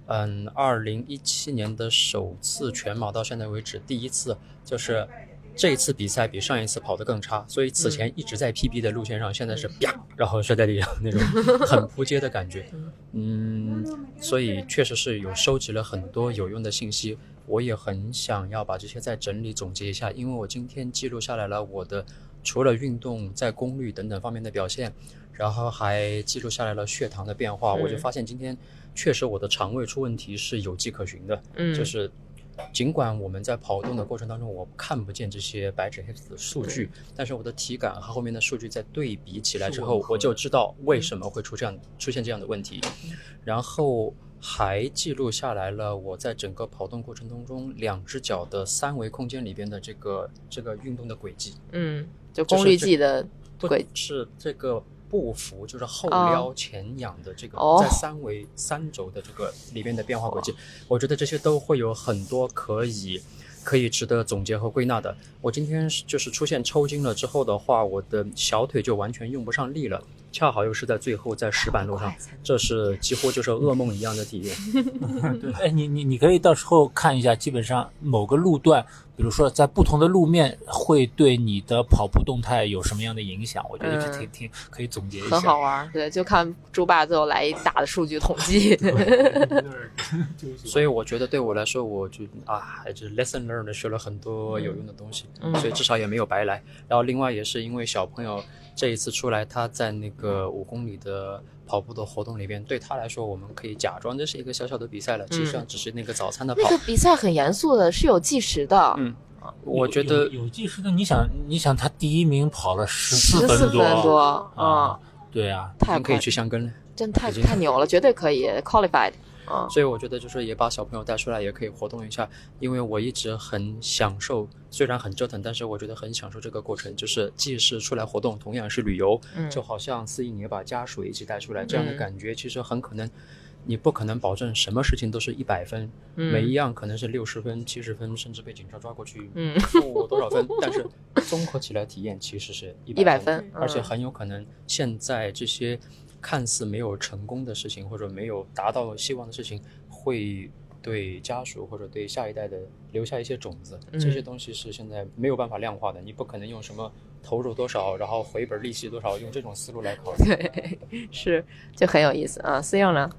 嗯二零一七年的首次全马到现在为止第一次，就是这一次比赛比上一次跑得更差，所以此前一直在 PB 的路线上，现在是啪，然后摔在地上那种 很扑街的感觉。嗯，所以确实是有收集了很多有用的信息，我也很想要把这些再整理总结一下，因为我今天记录下来了我的除了运动在功率等等方面的表现，然后还记录下来了血糖的变化，嗯我就发现今天确实我的肠胃出问题是有迹可循的，嗯，就是。尽管我们在跑动的过程当中，我看不见这些白纸黑字的数据，但是我的体感和后面的数据在对比起来之后，我就知道为什么会出这样出现这样的问题，然后还记录下来了我在整个跑动过程当中两只脚的三维空间里边的这个这个运动的轨迹，嗯，就功率计的不轨是这个步幅，就是后哦撩前仰的这个哦在三维三轴的这个里边的变化轨迹，我觉得这些都会有很多可以可以值得总结和归纳的。我今天是就是出现抽筋了之后的话，我的小腿就完全用不上力了，恰好又是在最后在石板路上，这是几乎就是噩梦一样的体验。对，哎，你你你可以到时候看一下，基本上某个路段，比如说在不同的路面，会对你的跑步动态有什么样的影响？我觉得这嗯挺挺可以总结一下。很好玩儿。对，就看猪爸最后来一大的数据统计。所以我觉得对我来说，我就啊，还是 lesson learned 学了很多有用的东西，嗯所以至少也没有白来。然后另外也是因为小朋友这一次出来，他在那个五公里的跑步的活动里边，对他来说，我们可以假装这是一个小小的比赛了，其实上只是那个早餐的跑那个。比赛很严肃的，是有计时的，嗯我觉得有有计时的，你想，你想他第一名跑了十四十四分多分多，啊嗯，，对啊，太可以去香根了。真太太牛了，绝对可以 qualified。嗯，所以我觉得就是也把小朋友带出来，也可以活动一下。因为我一直很享受，虽然很折腾，但是我觉得很享受这个过程。就是既是出来活动，同样是旅游，嗯就好像司仪你把家属一起带出来，这样的嗯感觉其实很可能。你不可能保证什么事情都是一百分，嗯每一样可能是六十分、七十分，甚至被警察抓过去嗯负多少分，但是综合起来体验其实是一100分，分而且嗯很有可能现在这些看似没有成功的事情，或者没有达到希望的事情，会对家属或者对下一代的留下一些种子。嗯这些东西是现在没有办法量化的，你不可能用什么投入多少，然后回本利息多少，用这种思路来考虑。对，是就很有意思啊。思颖呢？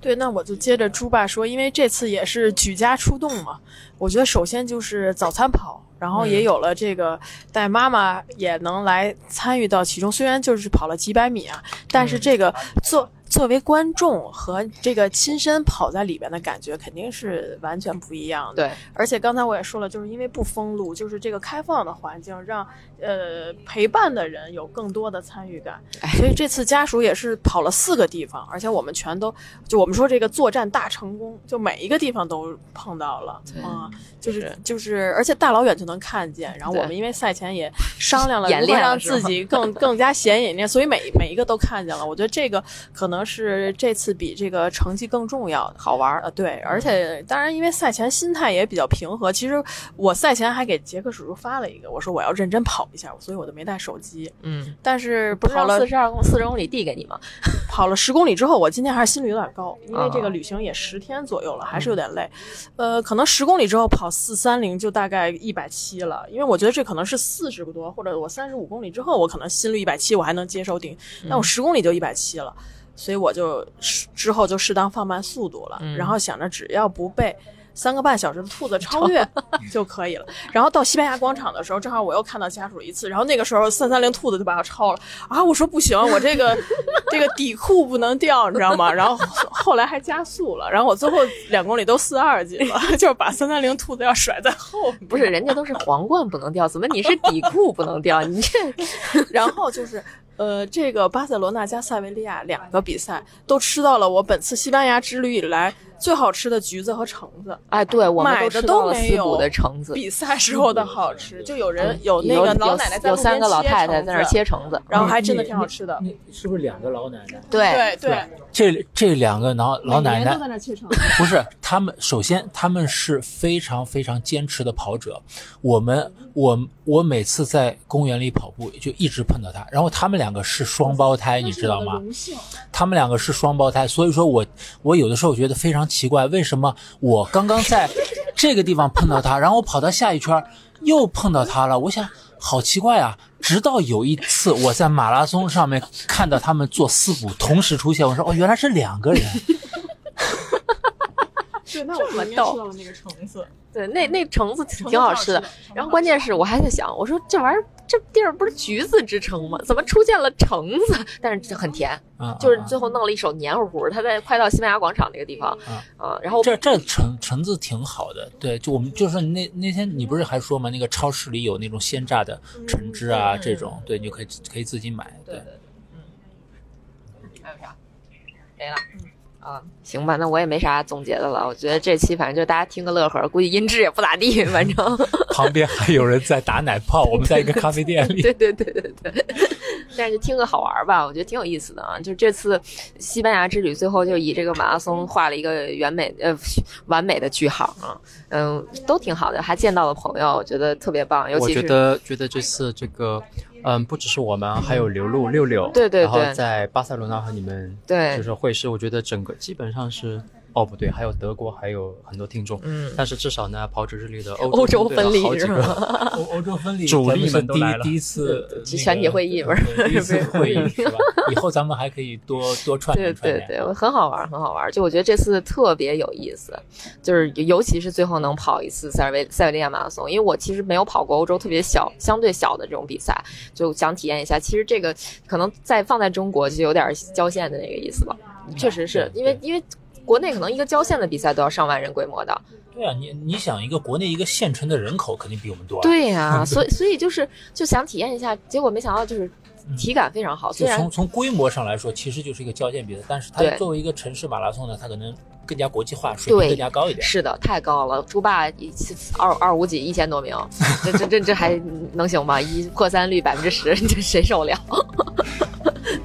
对，那我就接着猪爸说，因为这次也是举家出动嘛，我觉得首先就是早餐跑，然后也嗯有了这个带妈妈也能来参与到其中，虽然就是跑了几百米啊，但是这个作作为观众和这个亲身跑在里边的感觉肯定是完全不一样的。对，而且刚才我也说了，就是因为不封路，就是这个开放的环境，让呃陪伴的人有更多的参与感。哎所以这次家属也是跑了四个地方，而且我们全都就我们说这个作战大成功，就每一个地方都碰到了对啊、就是是就是，而且大老远就能看见。然后我们因为赛前也商量了 演如何让自己更更加显眼一点，所以每每一个都看见了。我觉得这个可能是这次比这个成绩更重要。好玩儿。呃，对，而且当然，因为赛前心态也比较平和。其实我赛前还给杰克叔叔发了一个，我说我要认真跑一下，所以我就没带手机。嗯，但是不了四十二公四十公里递给你吗？跑了十公里之后，我今天还是心率有点高，因为这啊个旅行也十天左右了，还是有点累。呃，可能十公里之后跑四三零就大概一百七了，因为我觉得这可能是四十个多，或者我三十五公里之后，我可能心率一百七我还能接受顶，但我十公里就一百七了。所以我就之后就适当放慢速度了，嗯。然后想着只要不被三个半小时的兔子超越就可以了。然后到西班牙广场的时候，正好我又看到家属一次，然后那个时候三三零兔子就把我超了啊！我说不行，我这个这个底裤不能掉，你知道吗？然后后来还加速了，然后我最后两公里都四二几了，就是把三三零兔子要甩在后面。不是，人家都是皇冠不能掉，怎么你是底裤不能掉？你这 然后就是。呃，这个巴塞罗那加塞维利亚两个比赛都吃到了我本次西班牙之旅以来最好吃的橘子和橙子。哎，对我们买的吃到了都没有的橙子，比赛时候的好吃，就有人有那个老奶奶有三个老太太在那切橙子，然后还真的挺好吃的。你是不是两个老奶奶？对对对，这这两个老老奶奶都在那切橙子。不是他们，首先他们是非常非常坚持的跑者。我们我我每次在公园里跑步就一直碰到他，然后他们两个是双胞胎，你知道吗？他们两个是双胞胎，所以说我我有的时候觉得非常奇怪，为什么我刚刚在这个地方碰到他，然后我跑到下一圈又碰到他了？我想好奇怪啊！直到有一次我在马拉松上面看到他们做四步同时出现，我说哦，原来是两个人。对，那这么逗到了那个橙子，对，那那橙子挺挺好吃的。然后关键是我还在想，我说这玩意儿这地儿不是橘子之城吗？怎么出现了橙子？但是这很甜，啊，就是啊最后弄了一手黏糊糊。他在快到西班牙广场那个地方啊啊，然后这这橙橙子挺好的，对，就我们就是那那天你不是还说吗？那个超市里有那种鲜榨的橙汁啊，嗯这种，对，你就可以可以自己买，对。还有啥？没了啊，行吧，那我也没啥总结的了。我觉得这期反正就大家听个乐呵，估计音质也不咋地，反正。旁边还有人在打奶泡，我们在一个咖啡店里。对对对对对。但是听个好玩吧，我觉得挺有意思的啊。就这次西班牙之旅，最后就以这个马拉松画了一个完美呃完美的句号啊。嗯，都挺好的，还见到了朋友，我觉得特别棒。尤其是我觉得觉得这次这个。嗯，不只是我们，还有刘露、六六，对对对，然后在巴塞罗那和你们对，就是会师，我觉得整个基本上是。哦，不对，还有德国，还有很多听众。嗯，但是至少呢，跑者日历的欧洲分离是吗？欧欧洲分离主力们都来了。第一次全体会议不是？第一次会议 是吧？以后咱们还可以多多串对对对，很好玩，很好玩。就我觉得这次特别有意思，就是尤其是最后能跑一次塞尔维塞维利亚马拉松，因为我其实没有跑过欧洲特别小、相对小的这种比赛，就想体验一下。其实这个可能在放在中国就有点交线的那个意思了。确实是因为因为。国内可能一个郊县的比赛都要上万人规模的。对啊，你你想一个国内一个县城的人口肯定比我们多。对呀，所以所以就是就想体验一下，结果没想到就是体感非常好。虽然从从规模上来说，其实就是一个郊县比赛，但是它作为一个城市马拉松呢，它可能更加国际化，水平更加高一点。是的，太高了。朱霸二二五几一千多名，这这这这还能行吗？一破三率百分之十，这谁受了？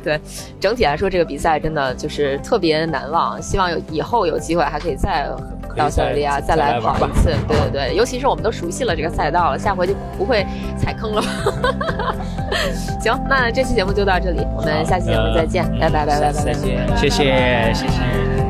对，整体来说，这个比赛真的就是特别难忘。希望有以后有机会还可以再到塞尔利亚再来跑一次。对对对，尤其是我们都熟悉了这个赛道了，下回就不会踩坑了。行，那这期节目就到这里，我们下期节目再见，拜拜拜拜拜拜，谢谢谢谢。